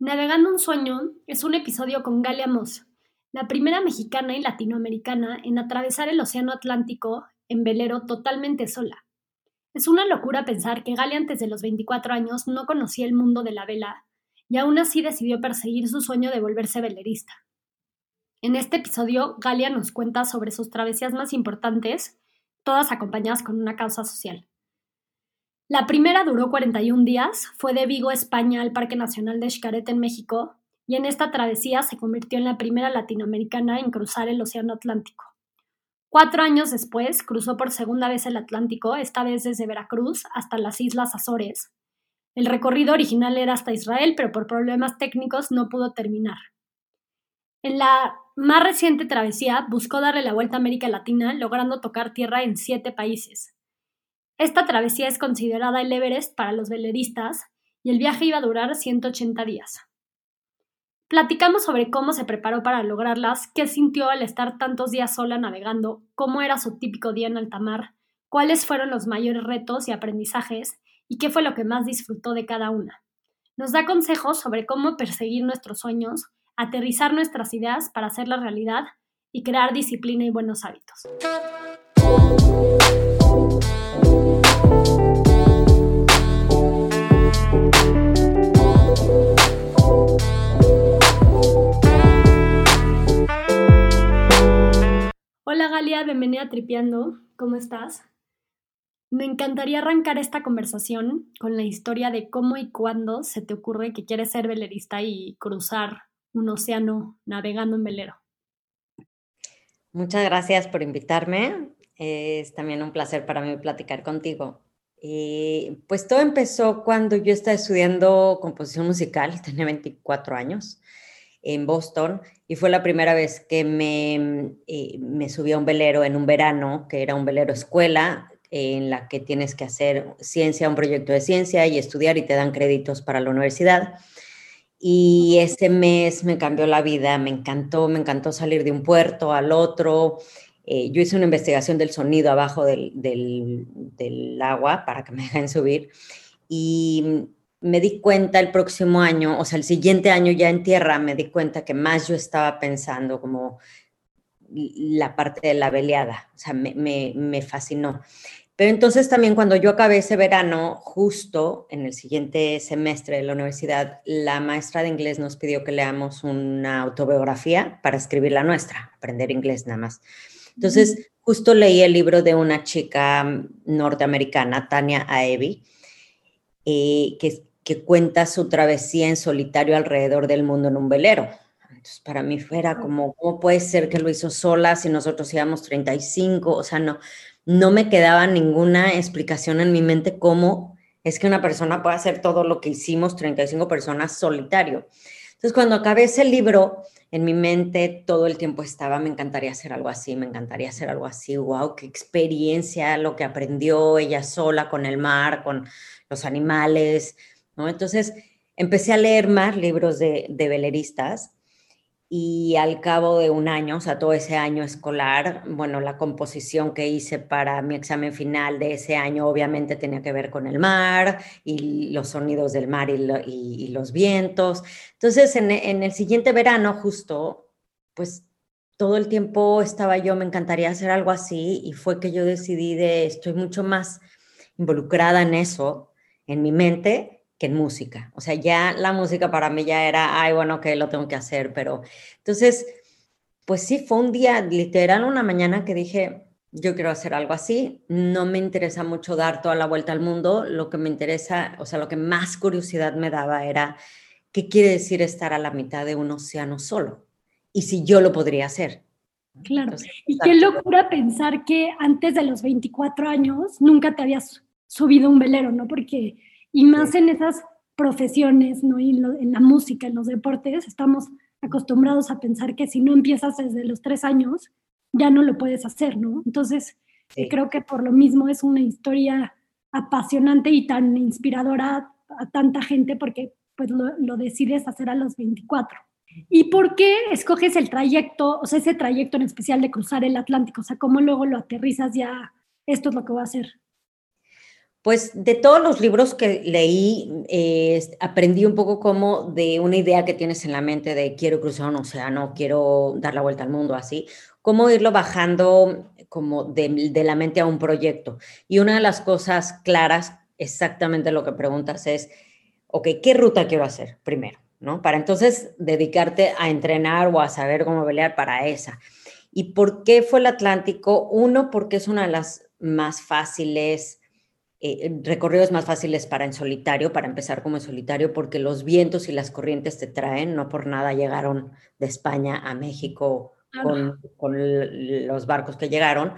Navegando un sueño es un episodio con Galia Moss, la primera mexicana y latinoamericana en atravesar el Océano Atlántico en velero totalmente sola. Es una locura pensar que Galia antes de los 24 años no conocía el mundo de la vela y aún así decidió perseguir su sueño de volverse velerista. En este episodio, Galia nos cuenta sobre sus travesías más importantes, todas acompañadas con una causa social. La primera duró 41 días, fue de Vigo, España, al Parque Nacional de Xcaret en México, y en esta travesía se convirtió en la primera latinoamericana en cruzar el Océano Atlántico. Cuatro años después, cruzó por segunda vez el Atlántico, esta vez desde Veracruz hasta las Islas Azores. El recorrido original era hasta Israel, pero por problemas técnicos no pudo terminar. En la más reciente travesía buscó darle la vuelta a América Latina, logrando tocar tierra en siete países. Esta travesía es considerada el Everest para los veleristas y el viaje iba a durar 180 días. Platicamos sobre cómo se preparó para lograrlas, qué sintió al estar tantos días sola navegando, cómo era su típico día en alta mar, cuáles fueron los mayores retos y aprendizajes y qué fue lo que más disfrutó de cada una. Nos da consejos sobre cómo perseguir nuestros sueños, aterrizar nuestras ideas para hacerlas realidad y crear disciplina y buenos hábitos. Hola Galia, bienvenida a Tripeando. ¿Cómo estás? Me encantaría arrancar esta conversación con la historia de cómo y cuándo se te ocurre que quieres ser velerista y cruzar un océano navegando en velero. Muchas gracias por invitarme. Es también un placer para mí platicar contigo. Y pues todo empezó cuando yo estaba estudiando composición musical, tenía 24 años en Boston y fue la primera vez que me, eh, subí a un velero en un verano, que era un velero escuela, en la que tienes que hacer ciencia, un proyecto de ciencia y estudiar y te dan créditos para la universidad. Y ese mes me cambió la vida, me encantó, me encantó salir de un puerto al otro. Eh, yo hice una investigación del sonido abajo del, del, agua para que me dejen subir y me di cuenta el próximo año, o sea, el siguiente año ya en tierra, me di cuenta que más yo estaba pensando como la parte de la veleada, o sea, me, me, fascinó. Pero entonces también cuando yo acabé ese verano, justo en el siguiente semestre de la universidad, la maestra de inglés nos pidió que leamos una autobiografía para escribir la nuestra, aprender inglés nada más. Entonces, justo leí el libro de una chica norteamericana, Tania Aevi, eh, que que cuenta su travesía en solitario alrededor del mundo en un velero. Entonces, para mí fuera como, ¿cómo puede ser que lo hizo sola si nosotros íbamos 35? O sea, no, no me quedaba ninguna explicación en mi mente cómo es que una persona puede hacer todo lo que hicimos 35 personas solitario. Entonces, cuando acabé ese libro, en mi mente todo el tiempo estaba, me encantaría hacer algo así, me encantaría hacer algo así, wow, qué experiencia, lo que aprendió ella sola con el mar, con los animales, entonces empecé a leer más libros de, veleristas y al cabo de un año, o sea, todo ese año escolar, bueno, la composición que hice para mi examen final de ese año obviamente tenía que ver con el mar y los sonidos del mar y, los vientos. Entonces, en, en, el siguiente verano, justo, pues todo el tiempo estaba yo, me encantaría hacer algo así y fue que yo decidí de, estoy mucho más involucrada en eso, en mi mente, que en música. O sea, ya la música para mí ya era, ay, bueno, que lo tengo que hacer, pero entonces, pues sí, fue un día, literal, una mañana que dije, yo quiero hacer algo así, no me interesa mucho dar toda la vuelta al mundo, lo que me interesa, o sea, lo que más curiosidad me daba era, ¿qué quiere decir estar a la mitad de un océano solo? Y si yo lo podría hacer. Claro. y qué locura pensar que antes de los 24 años nunca te habías subido un velero, ¿no? Porque y más en esas profesiones, ¿no? Y en, la música, en los deportes, estamos acostumbrados a pensar que si no empiezas desde los tres años, ya no lo puedes hacer, ¿no? Entonces, creo que por lo mismo es una historia apasionante y tan inspiradora a, tanta gente porque pues lo, lo, decides hacer a los 24. ¿Y por qué escoges el trayecto, o sea, ese trayecto en especial de cruzar el Atlántico? O sea, ¿cómo luego lo aterrizas ya? Esto es lo que voy a hacer. Pues de todos los libros que leí, eh, aprendí un poco como de una idea que tienes en la mente de quiero cruzar un océano, quiero dar la vuelta al mundo, así, cómo irlo bajando como de, de la mente a un proyecto. Y una de las cosas claras, exactamente lo que preguntas es, ok, ¿qué ruta quiero hacer primero? ¿no? Para entonces dedicarte a entrenar o a saber cómo pelear para esa. ¿Y por qué fue el Atlántico? Uno, porque es una de las más fáciles, eh, recorridos más fáciles para en solitario, para empezar como en solitario, porque los vientos y las corrientes te traen, no por nada llegaron de España a México con, los barcos que llegaron.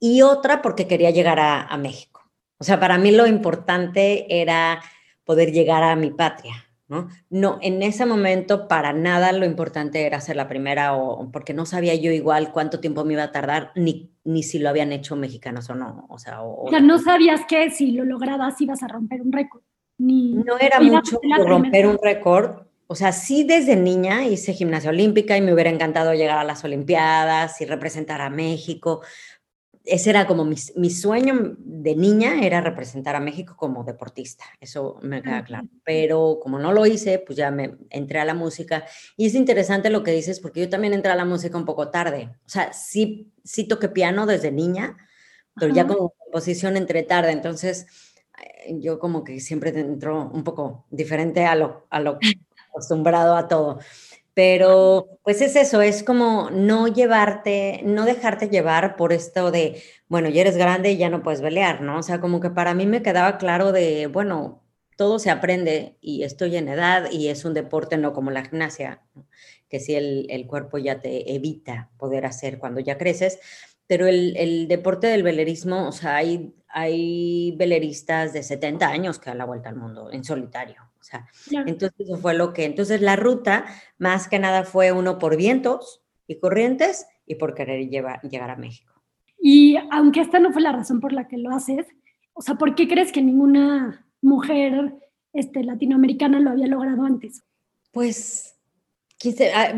Y otra, porque quería llegar a México. O sea, para mí lo importante era poder llegar a mi patria, ¿no? No, en ese momento para nada lo importante era ser la primera o porque no sabía yo igual cuánto tiempo me iba a tardar ni, ni si lo habían hecho mexicanos o no, o sea, o, sea, no sabías que si lo lograbas ibas a romper un récord. Ni, no era mucho romper un récord, o sea, sí desde niña hice gimnasia olímpica y me hubiera encantado llegar a las Olimpiadas y representar a México, ese era como mi, sueño de niña, era representar a México como deportista, eso me queda claro. Pero como no lo hice, pues ya me entré a la música. Y es interesante lo que dices, porque yo también entré a la música un poco tarde. O sea, sí, sí toqué piano desde niña, pero ya como composición entré tarde. Entonces, eh, yo como que siempre entro un poco diferente a lo, a lo acostumbrado a todo. Pero pues es eso, es como no llevarte, no dejarte llevar por esto de, bueno, ya eres grande y ya no puedes pelear, ¿no? O sea, como que para mí me quedaba claro de, bueno, todo se aprende y estoy en edad y es un deporte no como la gimnasia, que si el, el, cuerpo ya te evita poder hacer cuando ya creces, pero el, el, deporte del velerismo, o sea, hay, hay veleristas de 70 años que dan la vuelta al mundo en solitario. Sea, entonces eso fue lo que, entonces la ruta más que nada fue uno por vientos y corrientes y por querer llegar a México. Y aunque esta no fue la razón por la que lo haces, o sea, ¿por qué crees que ninguna mujer este, latinoamericana lo había logrado antes? Pues ah,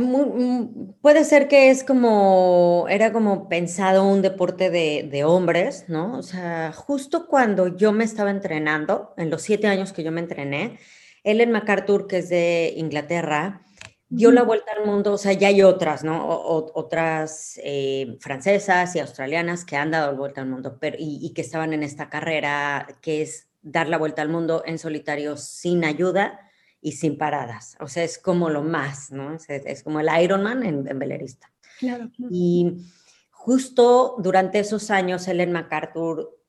puede ser que es como, era como pensado un deporte de, de, hombres, ¿no? O sea, justo cuando yo me estaba entrenando, en los siete años que yo me entrené, Ellen MacArthur, que es de Inglaterra, dio la vuelta al mundo, o sea, ya hay otras, ¿no? otras eh, francesas y australianas que han dado la vuelta al mundo pero, y, que estaban en esta carrera que es dar la vuelta al mundo en solitario sin ayuda y sin paradas. O sea, es como lo más, ¿no? Es, como el Ironman en, en velerista. Claro, claro. Y justo durante esos años, Ellen MacArthur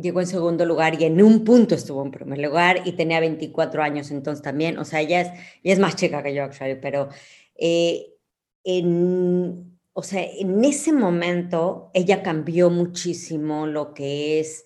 llegó en segundo lugar y en un punto estuvo en primer lugar y tenía 24 años entonces también, o sea, ella es, es más chica que yo, actually, pero eh, en, o sea, en ese momento ella cambió muchísimo lo que es,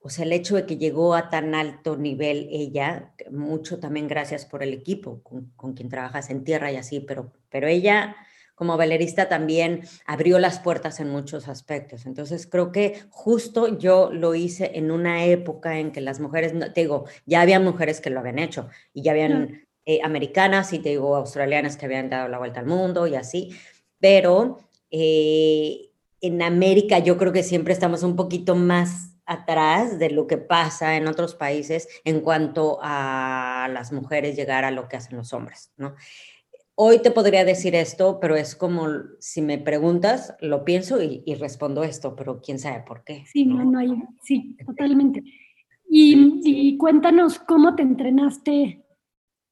o sea, el hecho de que llegó a tan alto nivel ella, mucho también gracias por el equipo con, con quien trabajas en tierra y así, pero, pero ella como velerista también abrió las puertas en muchos aspectos. Entonces creo que justo yo lo hice en una época en que las mujeres, te digo, ya había mujeres que lo habían hecho y ya habían eh, americanas y te digo australianas que habían dado la vuelta al mundo y así, pero eh, en América yo creo que siempre estamos un poquito más atrás de lo que pasa en otros países en cuanto a las mujeres llegar a lo que hacen los hombres, ¿no? Hoy te podría decir esto, pero es como si me preguntas, lo pienso y, respondo esto, pero quién sabe por qué. Sí, no, no hay, sí, totalmente. Y, y, cuéntanos cómo te entrenaste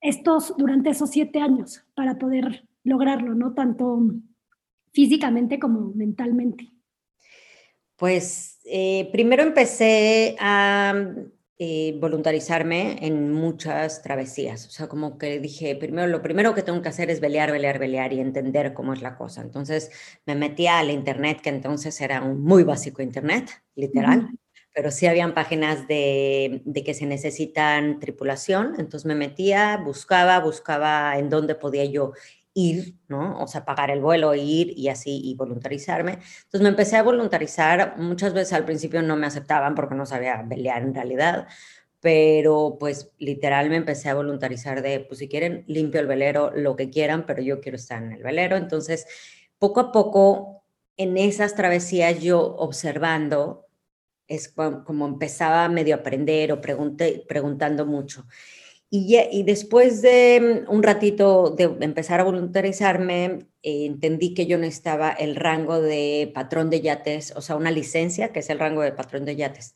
estos durante esos siete años para poder lograrlo, ¿no? Tanto físicamente como mentalmente. Pues eh, primero empecé a eh, voluntarizarme en muchas travesías. O sea, como que dije, primero, lo primero que tengo que hacer es pelear, pelear, pelear y entender cómo es la cosa. Entonces me metí al internet, que entonces era un muy básico internet, literal. Pero sí habían páginas de, de que se necesitan tripulación, entonces me metía, buscaba, buscaba en dónde podía yo ir, ¿no? O sea, pagar el vuelo, ir y así, y voluntarizarme. Entonces me empecé a voluntarizar, muchas veces al principio no me aceptaban porque no sabía pelear en realidad, pero pues literal me empecé a voluntarizar de, pues si quieren, limpio el velero, lo que quieran, pero yo quiero estar en el velero. Entonces, poco a poco, en esas travesías yo observando, es como empezaba medio a aprender o pregunté, preguntando mucho. Y, y, después de mm, un ratito de empezar a voluntarizarme, eh, entendí que yo necesitaba el rango de patrón de yates, o sea, una licencia, que es el rango de patrón de yates.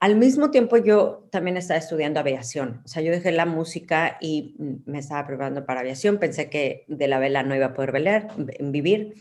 Al mismo tiempo, yo también estaba estudiando aviación. O sea, yo dejé la música y mm, me estaba preparando para aviación. Pensé que de la vela no iba a poder velar, vivir.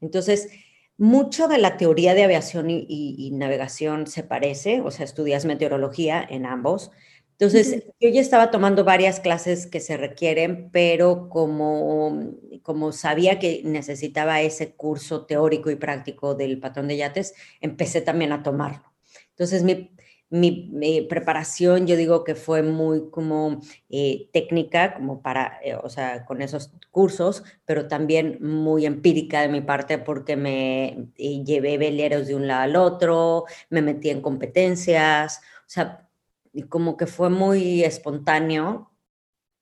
Entonces, mucho de la teoría de aviación y, y navegación se parece, o sea, estudias meteorología en ambos entonces, yo ya estaba tomando varias clases que se requieren, pero como, como sabía que necesitaba ese curso teórico y práctico del patrón de yates, empecé también a tomarlo. Entonces, mi, mi, preparación, yo digo que fue muy como eh, técnica, como para, eh, o sea, con esos cursos, pero también muy empírica de mi parte porque me eh, llevé veleros de un lado al otro, me metí en competencias, o sea, y como que fue muy espontáneo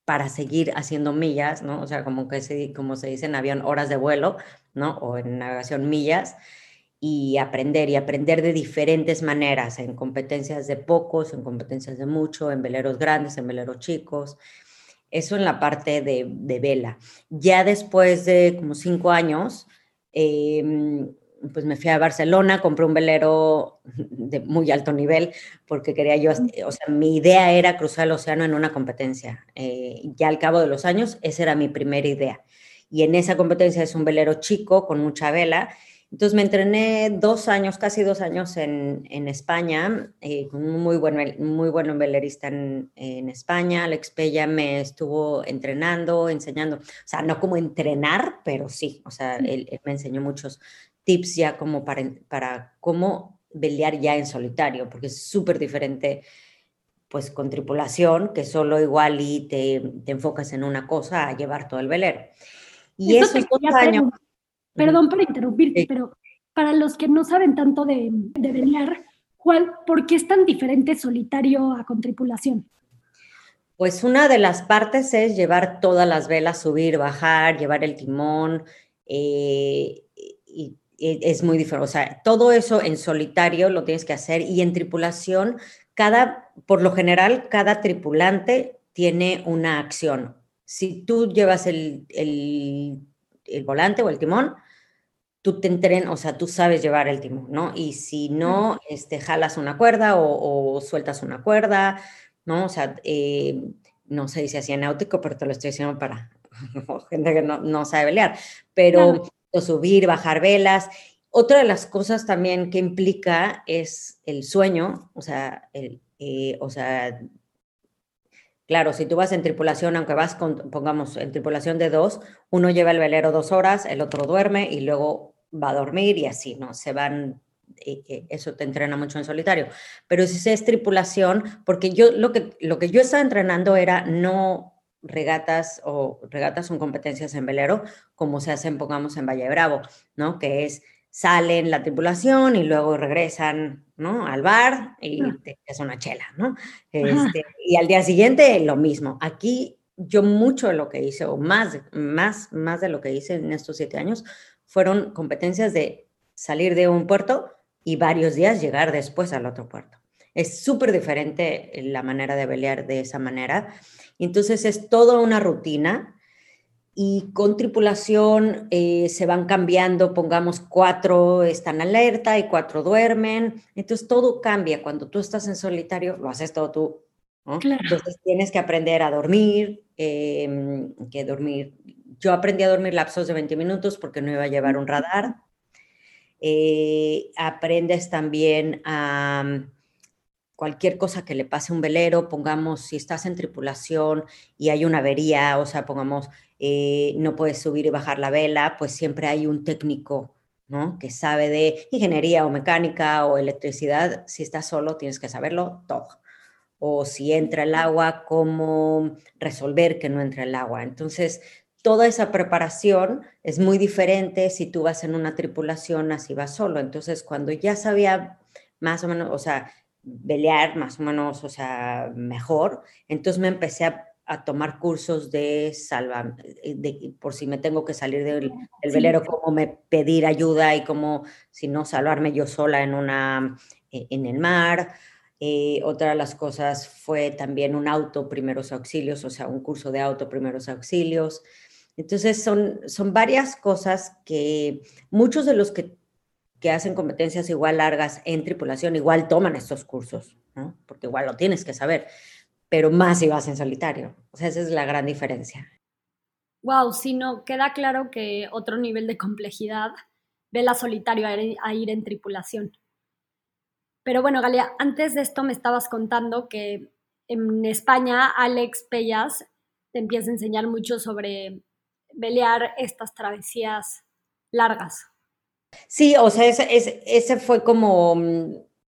para seguir haciendo millas, ¿no? O sea, como que se, como se dice en avión, horas de vuelo, ¿no? O en navegación millas, y aprender, y aprender de diferentes maneras, en competencias de pocos, en competencias de mucho, en veleros grandes, en veleros chicos. Eso en la parte de, de vela. Ya después de como cinco años, eh, pues me fui a Barcelona, compré un velero de muy alto nivel porque quería yo, o sea, mi idea era cruzar el océano en una competencia. Eh, ya al cabo de los años, esa era mi primera idea. Y en esa competencia es un velero chico con mucha vela. Entonces me entrené dos años, casi dos años en, en España, eh, con un muy buen, muy buen velerista en, en, España. Alex Pella me estuvo entrenando, enseñando, o sea, no como entrenar, pero sí, o sea, él, él me enseñó muchos tips ya como para, para cómo velear ya en solitario, porque es súper diferente pues con tripulación, que solo igual y te, te, enfocas en una cosa a llevar todo el velero. Y eso esos dos años... Perdón por interrumpirte, pero para los que no saben tanto de, de velear, ¿cuál, ¿por qué es tan diferente solitario a con tripulación? Pues una de las partes es llevar todas las velas, subir, bajar, llevar el timón, eh, y es muy diferente. O sea, todo eso en solitario lo tienes que hacer y en tripulación, cada, por lo general, cada tripulante tiene una acción. Si tú llevas el, el, el volante o el timón, tú te entrenas, o sea, tú sabes llevar el timón, ¿no? Y si no, este, jalas una cuerda o, sueltas una cuerda, ¿no? O sea, eh, no se dice así en náutico, pero te lo estoy diciendo para gente que no, no sabe pelear. Pero subir, bajar velas. Otra de las cosas también que implica es el sueño, o sea, el, eh, o sea, claro, si tú vas en tripulación, aunque vas con, pongamos, en tripulación de dos, uno lleva el velero dos horas, el otro duerme y luego va a dormir y así, ¿no? Se van, eh, eh, eso te entrena mucho en solitario. Pero si es tripulación, porque yo lo que, lo que yo estaba entrenando era no regatas o regatas son competencias en velero, como se hacen, pongamos, en Valle Bravo, ¿no? Que es salen la tripulación y luego regresan, ¿no? Al bar y ah. te es una chela, ¿no? Este, y al día siguiente lo mismo. Aquí yo mucho de lo que hice, o más, más, más de lo que hice en estos siete años, fueron competencias de salir de un puerto y varios días llegar después al otro puerto. Es súper diferente la manera de velear de esa manera. Entonces es toda una rutina y con tripulación eh, se van cambiando, pongamos cuatro están alerta y cuatro duermen, entonces todo cambia. Cuando tú estás en solitario, lo haces todo tú. Entonces tienes que aprender a dormir, em, que dormir. Yo aprendí a dormir lapsos de 20 minutos porque no iba a llevar un radar. Eh, aprendes también a cualquier cosa que le pase a un velero, pongamos, si estás en tripulación y hay una avería, o sea, pongamos, eh, no puedes subir y bajar la vela, pues siempre hay un técnico, ¿no? Que sabe de ingeniería o mecánica o electricidad. Si estás solo, tienes que saberlo todo. O si entra el agua, cómo resolver que no entre el agua. Entonces, toda esa preparación es muy diferente si tú vas en una tripulación así vas solo. Entonces, cuando ya sabía más o menos, o sea, pelear más o menos, o sea, mejor. Entonces me empecé a, tomar cursos de salva, eh, de, por si me tengo que salir del, velero, cómo me pedir ayuda y cómo, si no, salvarme yo sola en una, e, en el mar. Eh, otra de las cosas fue también un auto primeros auxilios, o sea, un curso de auto primeros auxilios. Entonces, son, son varias cosas que muchos de los que, que hacen competencias igual largas en tripulación igual toman estos cursos, ¿no? porque igual lo tienes que saber, pero más si vas en solitario. O sea, esa es la gran diferencia. Wow, si no, queda claro que otro nivel de complejidad ve la solitario a ir en tripulación. Pero bueno, Galia, antes de esto me estabas contando que en España Alex Pellas te empieza a enseñar mucho sobre velear estas travesías largas. Sí, o sea, ese, ese, fue como, mm,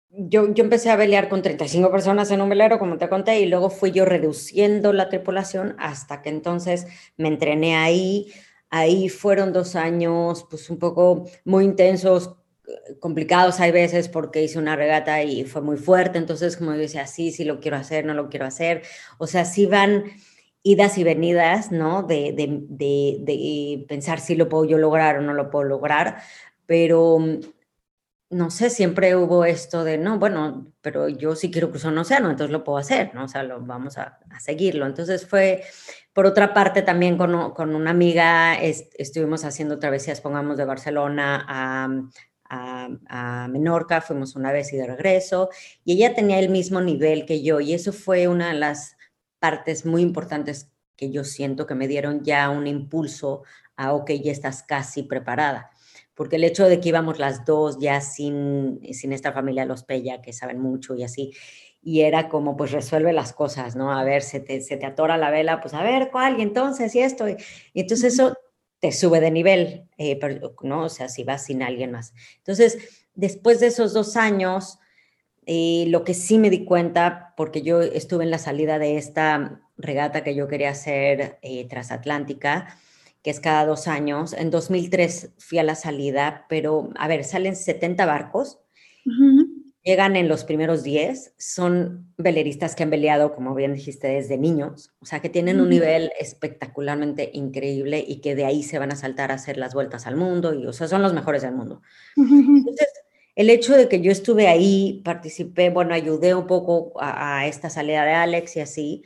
yo, yo, empecé a velear con 35 personas en un velero, como te conté, y luego fui yo reduciendo la tripulación hasta que entonces me entrené ahí. Ahí fueron dos años, pues un poco muy intensos, complicados hay veces porque hice una regata y fue muy fuerte, entonces como yo decía, sí, sí lo quiero hacer, no lo quiero hacer, o sea, sí van idas y venidas, ¿no? De, de, de, pensar si lo puedo yo lograr o no lo puedo lograr, pero mm, no sé, siempre hubo esto de, no, bueno, pero yo sí quiero cruzar un océano, entonces lo puedo hacer, ¿no? O sea, lo, vamos a, a seguirlo. Entonces fue, por otra parte, también con, con una amiga estuvimos haciendo travesías, pongamos, de Barcelona a, a, Menorca, fuimos una vez y de regreso, y ella tenía el mismo nivel que yo, y eso fue una de las partes muy importantes que yo siento que me dieron ya un impulso a, ok, ya estás casi preparada. Porque el hecho de que íbamos las dos ya sin, sin esta familia Los Pella, que saben mucho y así, y era como, pues resuelve las cosas, ¿no? A ver, se te, se te atora la vela, pues a ver, ¿cuál? Y entonces, y esto. Y entonces eso te sube de nivel, eh, ¿no? O sea, si vas sin alguien más. Entonces, después de esos dos años, eh, lo que sí me di cuenta, porque yo estuve en la salida de esta regata que yo quería hacer eh, transatlántica, que es cada dos años. En 2003 fui a la salida, pero a ver, salen 70 barcos llegan en los primeros 10, son veleristas que han veleado, como bien dijiste, desde niños, o sea, que tienen un nivel espectacularmente increíble y que de ahí se van a saltar a hacer las vueltas al mundo, y o sea, son los mejores del mundo. Entonces, el hecho de que yo estuve ahí, participé, bueno, ayudé un poco a, a esta salida de Alex y así,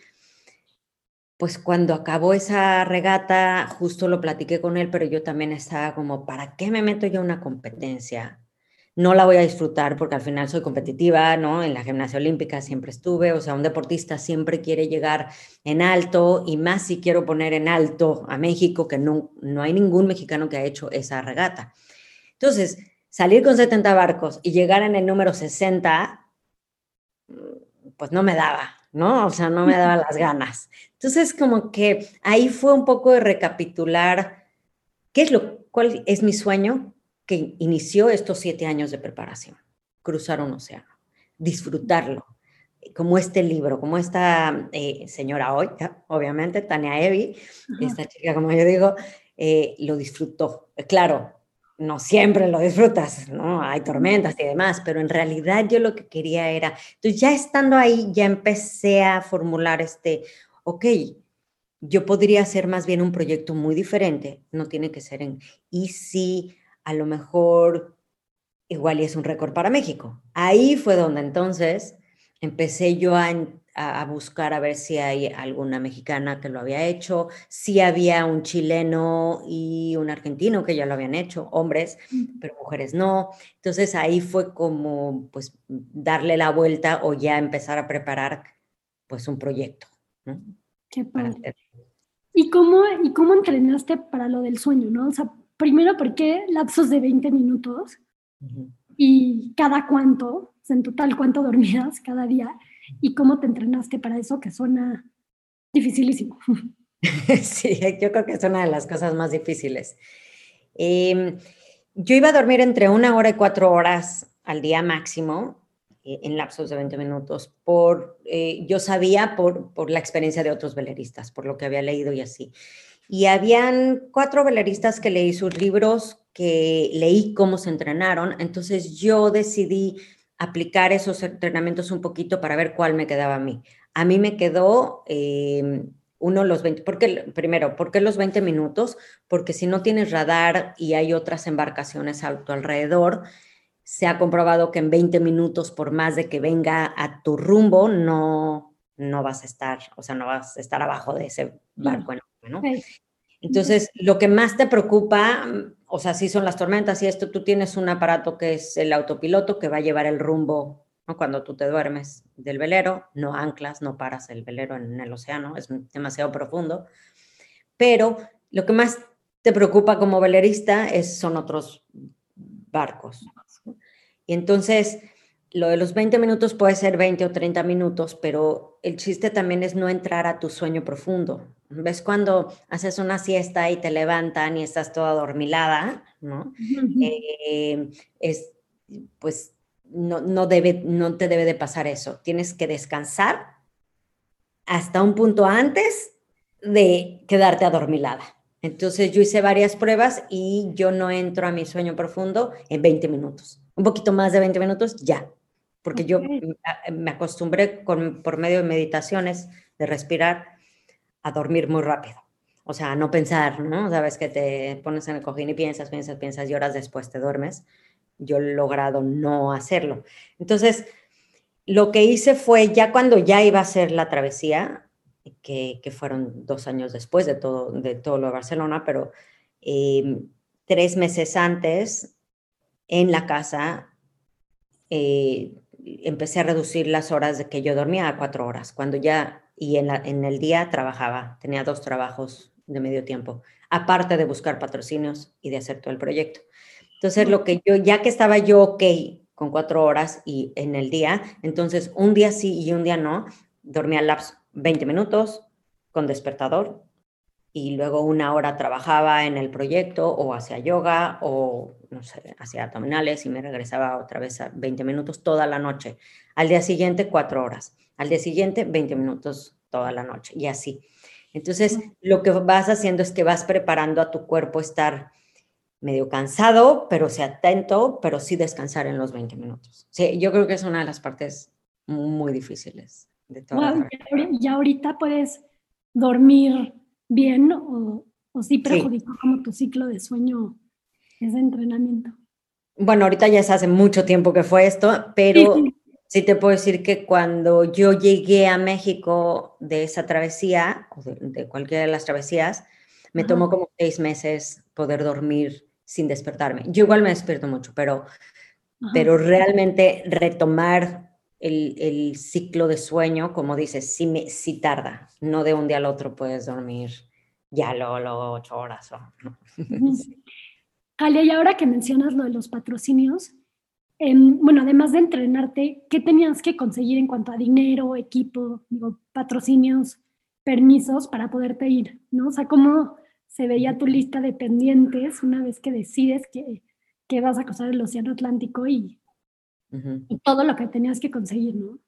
pues cuando acabó esa regata, justo lo platiqué con él, pero yo también estaba como, ¿para qué me meto yo en una competencia? no la voy a disfrutar porque al final soy competitiva, ¿no? En la gimnasia olímpica siempre estuve, o sea, un deportista siempre quiere llegar en alto y más si quiero poner en alto a México, que no, no hay ningún mexicano que ha hecho esa regata. Entonces, salir con 70 barcos y llegar en el número 60, pues no me daba, ¿no? O sea, no me daba las ganas. Entonces, como que ahí fue un poco de recapitular qué es lo, cuál es mi sueño, que inició estos siete años de preparación, cruzar un océano, disfrutarlo, como este libro, como esta eh, señora hoy, obviamente, Tania Evi, esta chica, como yo digo, eh, lo disfrutó. Claro, no siempre lo disfrutas, ¿no? Hay tormentas y demás, pero en realidad yo lo que quería era, entonces ya estando ahí, ya empecé a formular este, ok, yo podría hacer más bien un proyecto muy diferente, no tiene que ser en, y si a lo mejor igual y es un récord para México. Ahí fue donde entonces empecé yo a, buscar a ver si hay alguna mexicana que lo había hecho, si había un chileno y un argentino que ya lo habían hecho, hombres, pero mujeres no. Entonces ahí fue como pues darle la vuelta o ya empezar a preparar pues un proyecto. Qué padre. ¿Y cómo, ¿Y cómo entrenaste para lo del sueño, no? O sea, primero, ¿por qué lapsos de 20 minutos? ¿Y cada cuánto? en total, ¿cuánto dormías cada día? ¿Y cómo te entrenaste para eso? Que suena dificilísimo. Sí, yo creo que es una de las cosas más difíciles. Em, yo iba a dormir entre una hora y cuatro horas al día máximo, eh, en lapsos de 20 minutos, por, eh, yo sabía por, por la experiencia de otros veleristas, por lo que había leído y así y habían cuatro veleristas que leí sus libros, que leí cómo se entrenaron, entonces yo decidí aplicar esos entrenamientos un poquito para ver cuál me quedaba a mí. A mí me quedó eh, uno los 20, porque, primero, ¿por qué los 20 minutos? Porque si no tienes radar y hay otras embarcaciones a tu alrededor, se ha comprobado que en 20 minutos, por más de que venga a tu rumbo, no, no vas a estar, o sea, no vas a estar abajo de ese barco ¿no? Entonces, lo que más te preocupa, o sea, si son las tormentas y esto, tú tienes un aparato que es el autopiloto que va a llevar el rumbo ¿no? cuando tú te duermes del velero, no anclas, no paras el velero en el océano, es demasiado profundo, pero lo que más te preocupa como velerista es, son otros barcos. Y entonces, lo de los 20 minutos puede ser 20 o 30 minutos, pero el chiste también es no entrar a tu sueño profundo. ¿Ves cuando haces una siesta y te levantan y estás toda dormilada? ¿no? Eh, es, pues no, no, debe, no te debe de pasar eso. Tienes que descansar hasta un punto antes de quedarte adormilada. Entonces yo hice varias pruebas y yo no entro a mi sueño profundo en 20 minutos. Un poquito más de 20 minutos, ya porque yo me acostumbré con, por medio de meditaciones, de respirar, a dormir muy rápido. O sea, no pensar, ¿no? Sabes que te pones en el cojín y piensas, piensas, piensas y horas después te duermes. Yo he logrado no hacerlo. Entonces, lo que hice fue, ya cuando ya iba a hacer la travesía, que, que fueron dos años después de todo, de todo lo de Barcelona, pero em, tres meses antes, en la casa, eh, empecé a reducir las horas de que yo dormía a cuatro horas, cuando ya, y en, en el día trabajaba, tenía dos trabajos de medio tiempo, aparte de buscar patrocinios y de hacer todo el proyecto. Entonces, lo que yo, ya que estaba yo ok con cuatro horas y en el día, entonces un día sí y un día no, dormía laps 20 minutos con despertador y luego una hora trabajaba en el proyecto o hacía yoga o, no sé, hacía abdominales y me regresaba otra vez a 20 minutos toda la noche. Al día siguiente, cuatro horas. Al día siguiente, 20 minutos toda la noche y así. Entonces, lo que vas haciendo es que vas preparando a tu cuerpo estar medio cansado, pero sí atento, pero sí descansar en los 20 minutos. Sí, yo creo que es una de las partes muy difíciles de toda wow, Y ahorita puedes dormir bien o, o sí perjudicó como tu ciclo de sueño ese entrenamiento? Bueno, ahorita ya es hace mucho tiempo que fue esto, pero sí, te puedo decir que cuando yo llegué a México de esa travesía, o de, cualquiera de las travesías, me tomó como seis meses poder dormir sin despertarme. Yo igual me despierto mucho, pero, pero realmente retomar el, el, ciclo de sueño, como dices, sí, me, sí tarda. No de un día al otro puedes dormir ya lo, lo ocho horas. ¿no? y ahora que mencionas lo de los patrocinios, em, bueno, además de entrenarte, ¿qué tenías que conseguir en cuanto a dinero, equipo, digo, patrocinios, permisos para poderte ir? ¿no? O sea, ¿cómo se veía tu lista de pendientes una vez que decides que, que vas a cruzar el Océano Atlántico y y todo lo que tenías que conseguir, ¿no?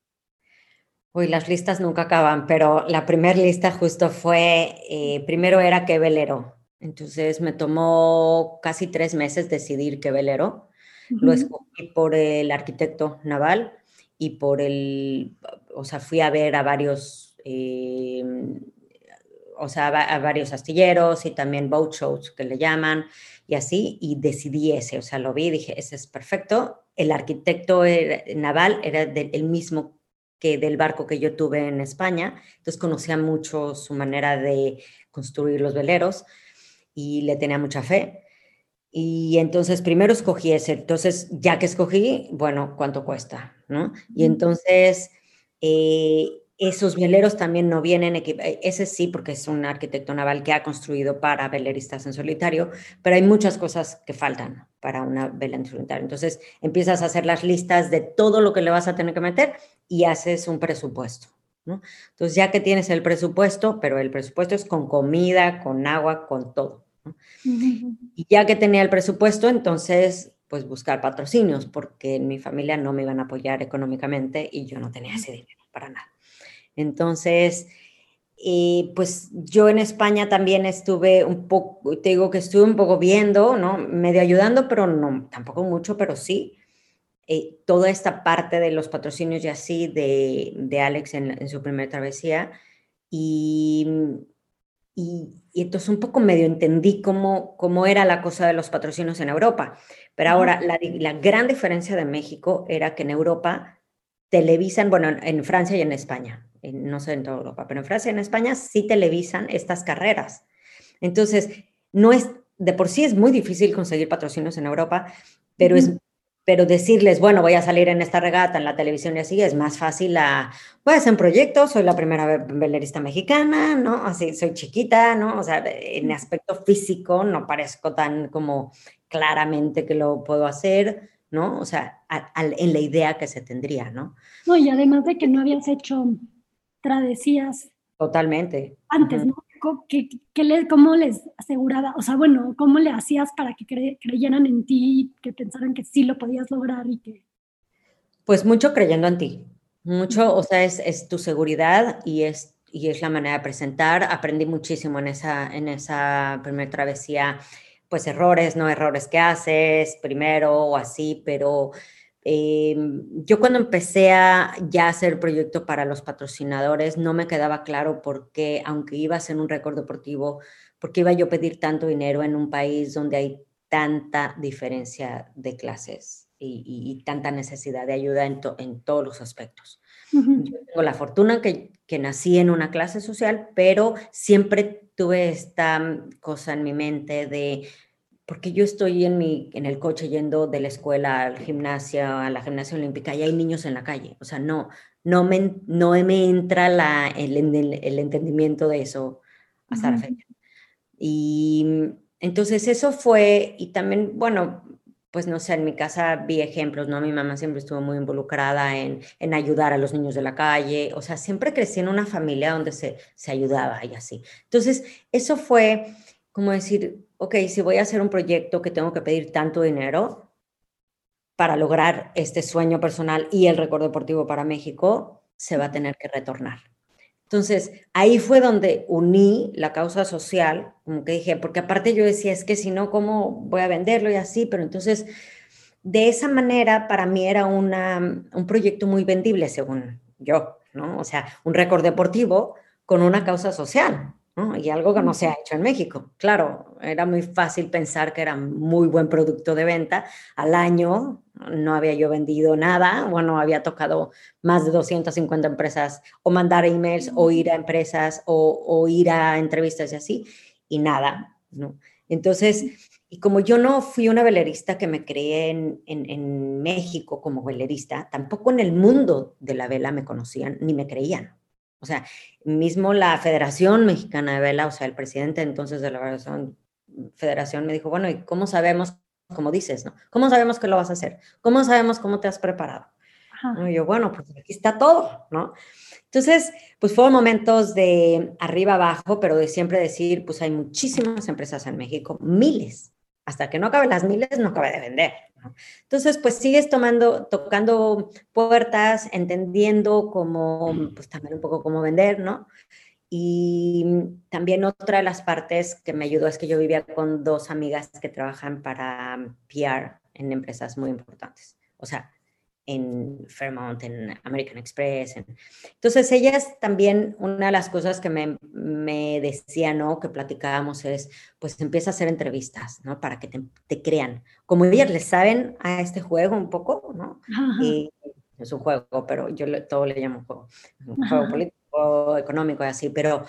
Uy, las listas nunca acaban, pero la primera lista justo fue, eh, primero era qué velero. Entonces me tomó casi tres meses decidir qué velero. Lo escogí por el arquitecto naval y por el, o sea, fui a ver a varios, eh, o sea, a varios astilleros y también boat shows que le llaman y así, y decidí ese, o sea, lo vi dije, ese es perfecto. El arquitecto naval era el mismo que del barco que yo tuve en España, entonces conocía mucho su manera de construir los veleros y le tenía mucha fe. Y entonces primero escogí ese, entonces ya que escogí, bueno, ¿cuánto cuesta? ¿no? Y entonces eh, esos veleros también no vienen, eh, ese sí, porque es un arquitecto naval que ha construido para veleristas en solitario, pero hay muchas cosas que faltan para una vela en solitario. Entonces empiezas a hacer las listas de todo lo que le vas a tener que meter y haces un presupuesto. ¿no? Entonces ya que tienes el presupuesto, pero el presupuesto es con comida, con agua, con todo. Y ya que tenía el presupuesto, entonces pues buscar patrocinios, porque en mi familia no me iban a apoyar económicamente y yo no tenía ese dinero para nada. Entonces, eh, pues yo en España también estuve un poco, te digo que estuve un poco viendo, ¿no? Medio ayudando, pero no, tampoco mucho, pero sí. Eh, toda esta parte de los patrocinios y así de, de Alex en, su primera travesía. Y, y, entonces un poco medio entendí cómo, cómo era la cosa de los patrocinios en Europa. Pero ahora, la, la gran diferencia de México era que en Europa televisan, bueno, en Francia y en España, no sé en toda Europa, pero en Francia y en España sí televisan estas carreras. Entonces, no es, de por sí es muy difícil conseguir patrocinios en Europa, pero es pero decirles, bueno, voy a salir en esta regata en la televisión y así, es más fácil a, voy a hacer un proyecto, soy la primera velerista mexicana, ¿no? Así, soy chiquita, ¿no? O sea, en aspecto físico no parezco tan como claramente que lo puedo hacer, ¿no? O sea, en la idea que se tendría, ¿no? No, y además de que no habías hecho travesías. Totalmente. Antes, ¿no? ¿Qué, qué ¿Cómo les aseguraba? O sea, bueno, ¿cómo le hacías para que creyeran en ti, que pensaran que sí lo podías lograr y que... Pues mucho creyendo en ti. Mucho, o sea, es, es tu seguridad y es, y es la manera de presentar. Aprendí muchísimo en esa, en esa primera travesía, pues errores, no errores que haces primero o así, pero Em, yo cuando empecé a ya hacer proyecto para los patrocinadores, no me quedaba claro por qué, aunque iba a ser un récord deportivo, por qué iba yo a pedir tanto dinero en un país donde hay tanta diferencia de clases y, tanta necesidad de ayuda en, en todos los aspectos. Yo tengo la fortuna que, que nací en una clase social, pero siempre tuve esta cosa en mi mente de porque yo estoy en, mi, en el coche yendo de la escuela al gimnasio, a la gimnasia olímpica, y hay niños en la calle. O sea, no, no, me, no me entra la, el, el, entendimiento de eso hasta la fecha. Y entonces eso fue, y también, bueno, pues no sé, en mi casa vi ejemplos, ¿no? Mi mamá siempre estuvo muy involucrada en, en ayudar a los niños de la calle, o sea, siempre crecí en una familia donde se, se ayudaba y así. Entonces, eso fue como decir, ok, si voy a hacer un proyecto que tengo que pedir tanto dinero para lograr este sueño personal y el récord deportivo para México, se va a tener que retornar. Entonces, ahí fue donde uní la causa social, como que dije, porque aparte yo decía, es que si no, ¿cómo voy a venderlo y así? Pero entonces, de esa manera, para mí era una, un proyecto muy vendible, según yo, ¿no? O sea, un récord deportivo con una causa social. Y algo que no se ha hecho en México. Claro, era muy fácil pensar que era muy buen producto de venta. Al año no había yo vendido nada, bueno, había tocado más de 250 empresas o mandar emails o ir a empresas o, ir a entrevistas y así, y nada, ¿no? Entonces, y como yo no fui una velerista que me creé en, en México como velerista, tampoco en el mundo de la vela me conocían ni me creían. O sea, mismo la Federación Mexicana de Vela, o sea, el presidente entonces de la Federación me dijo, bueno, ¿y cómo sabemos, como dices, ¿no? ¿Cómo sabemos que lo vas a hacer? ¿Cómo sabemos cómo te has preparado? Y yo, bueno, pues aquí está todo, ¿no? Entonces, pues fueron momentos de arriba abajo, pero de siempre decir, pues hay muchísimas empresas en México, miles. Hasta que no acabe las miles, no acabe de vender. Entonces, pues sigues tomando, tocando puertas, entendiendo cómo, pues también un poco cómo vender, ¿no? Y también otra de las partes que me ayudó es que yo vivía con dos amigas que trabajan para PR en empresas muy importantes. O sea, en Fairmont, en American Express. Entonces, ellas también, una de las cosas que me, me decían, ¿no? Que platicábamos es, pues empieza a hacer entrevistas, ¿no? Para que te, te crean. Como ellas le saben a este juego un poco, ¿no? Y es un juego, pero yo todo le llamo juego. Un juego político, económico y así, pero...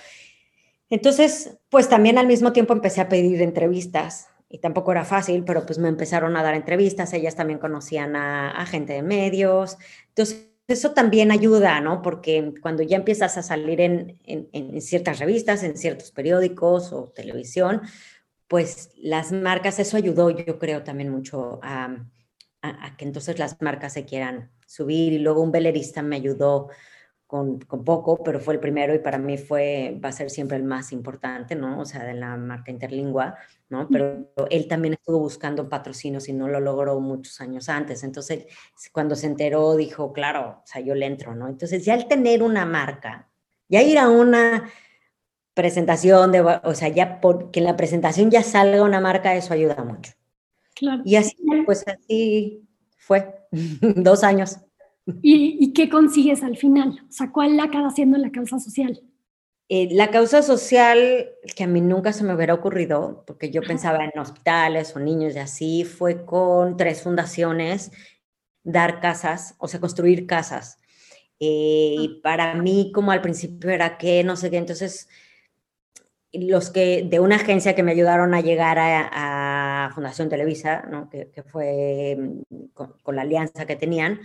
Entonces, pues también al mismo tiempo empecé a pedir entrevistas tampoco era fácil, pero pues me empezaron a dar entrevistas, ellas también conocían a, gente de medios, entonces eso también ayuda, ¿no? Porque cuando ya empiezas a salir en, en, ciertas revistas, en ciertos periódicos o televisión, pues las marcas, eso ayudó yo creo también mucho a, a, que entonces las marcas se quieran subir y luego un velerista me ayudó con, con, poco, pero fue el primero y para mí fue, va a ser siempre el más importante, ¿no? O sea, de la marca Interlingua, ¿no? Pero él también estuvo buscando patrocinios y no lo logró muchos años antes. Entonces, cuando se enteró, dijo, claro, o sea, yo le entro, ¿no? Entonces, ya al tener una marca, ya ir a una presentación, de, o sea, ya por, que en la presentación ya salga una marca, eso ayuda mucho. Claro. Y así, pues así fue, dos años. ¿Y, ¿Y, qué consigues al final? O sea, ¿cuál acaba siendo la causa social? Eh, la causa social que a mí nunca se me hubiera ocurrido, porque yo pensaba en hospitales o niños y así, fue con tres fundaciones dar casas, o sea, construir casas. Eh, y para mí, como al principio era que, no sé qué, entonces los que de una agencia que me ayudaron a llegar a, Fundación Televisa, ¿no? que, fue mm, con, la alianza que tenían,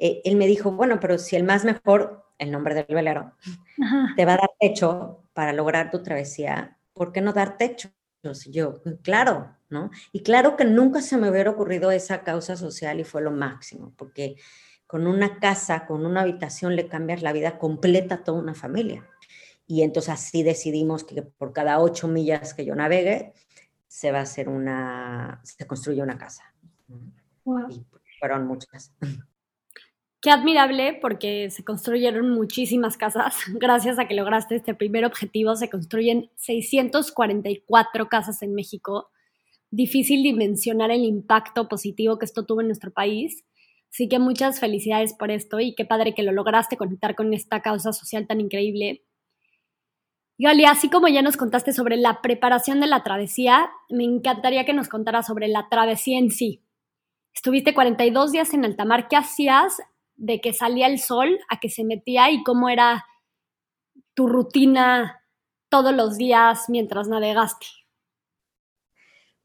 eh, él me dijo, bueno, pero si el más mejor, el nombre del velero, te va a dar techo para lograr tu travesía, ¿por qué no dar techo? Yo, claro, ¿no? Y claro que nunca se me hubiera ocurrido esa causa social y fue lo máximo, porque con una casa, con una habitación, le cambias la vida completa a toda una familia. Y entonces así decidimos que por cada ocho millas que yo navegue, se va a hacer una, se construye una casa. Y fueron muchas. Qué admirable porque se construyeron muchísimas casas. Gracias a que lograste este primer objetivo, se construyen 644 casas en México. Difícil dimensionar el impacto positivo que esto tuvo en nuestro país. Así que muchas felicidades por esto y qué padre que lo lograste conectar con esta causa social tan increíble. Gali, así como ya nos contaste sobre la preparación de la travesía, me encantaría que nos contaras sobre la travesía en sí. Estuviste 42 días en alta mar. ¿Qué hacías de que salía el sol a que se metía y cómo era tu rutina todos los días mientras navegaste?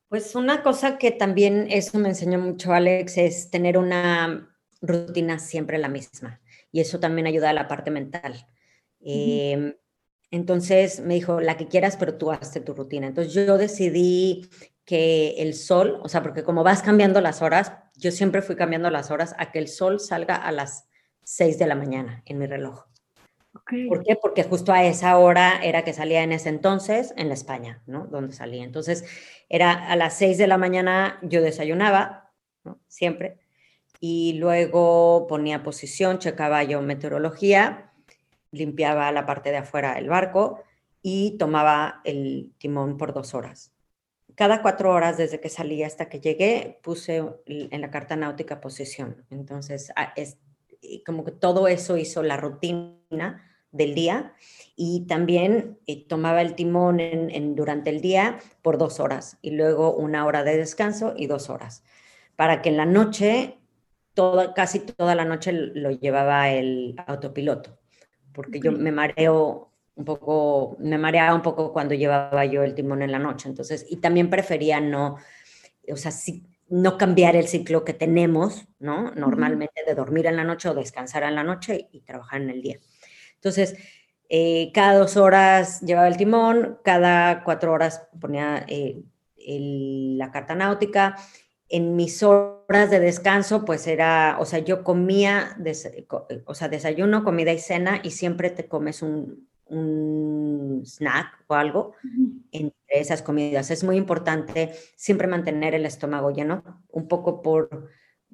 Pues una cosa que también eso me enseñó mucho Alex es tener una rutina siempre la misma y eso también ayuda a la parte mental. Entonces me dijo, la que quieras, pero tú hazte tu rutina. Entonces yo decidí que el sol, o sea, porque como vas cambiando las horas, yo siempre fui cambiando las horas a que el sol salga a las 6 de la mañana en mi reloj. ¿Por qué? Porque justo a esa hora era que salía en ese entonces en la España, ¿no? Donde salía. Entonces era a las 6 de la mañana yo desayunaba, ¿no? Siempre. Y luego ponía posición, checaba yo meteorología limpiaba la parte de afuera del barco y tomaba el timón por dos horas. Cada cuatro horas desde que salí hasta que llegué puse en la carta náutica posición. Entonces, es, como que todo eso hizo la rutina del día y también eh, tomaba el timón en, durante el día por dos horas y luego una hora de descanso y dos horas para que en la noche, toda, casi toda la noche lo llevaba el autopiloto porque yo me mareo un poco, me mareaba un poco cuando llevaba yo el timón en la noche, entonces, y también prefería no, o sea, no cambiar el ciclo que tenemos, ¿no? Normalmente de dormir en la noche o descansar en la noche y trabajar en el día. Entonces, eh, cada dos horas llevaba el timón, cada cuatro horas ponía eh, la carta náutica en mis horas de descanso, pues era, o sea, yo comía, o sea, desayuno, comida y cena y siempre te comes un, snack o algo entre esas comidas. Es muy importante siempre mantener el estómago lleno, un poco por,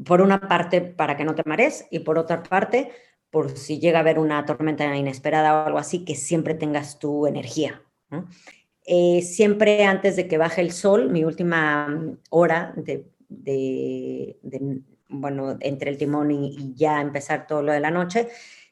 por una parte para que no te marees y por otra parte por si llega a haber una tormenta inesperada o algo así, que siempre tengas tu energía. Eh, siempre antes de que baje el sol, mi última hora de de, bueno, entre el timón y, ya empezar todo lo de la noche,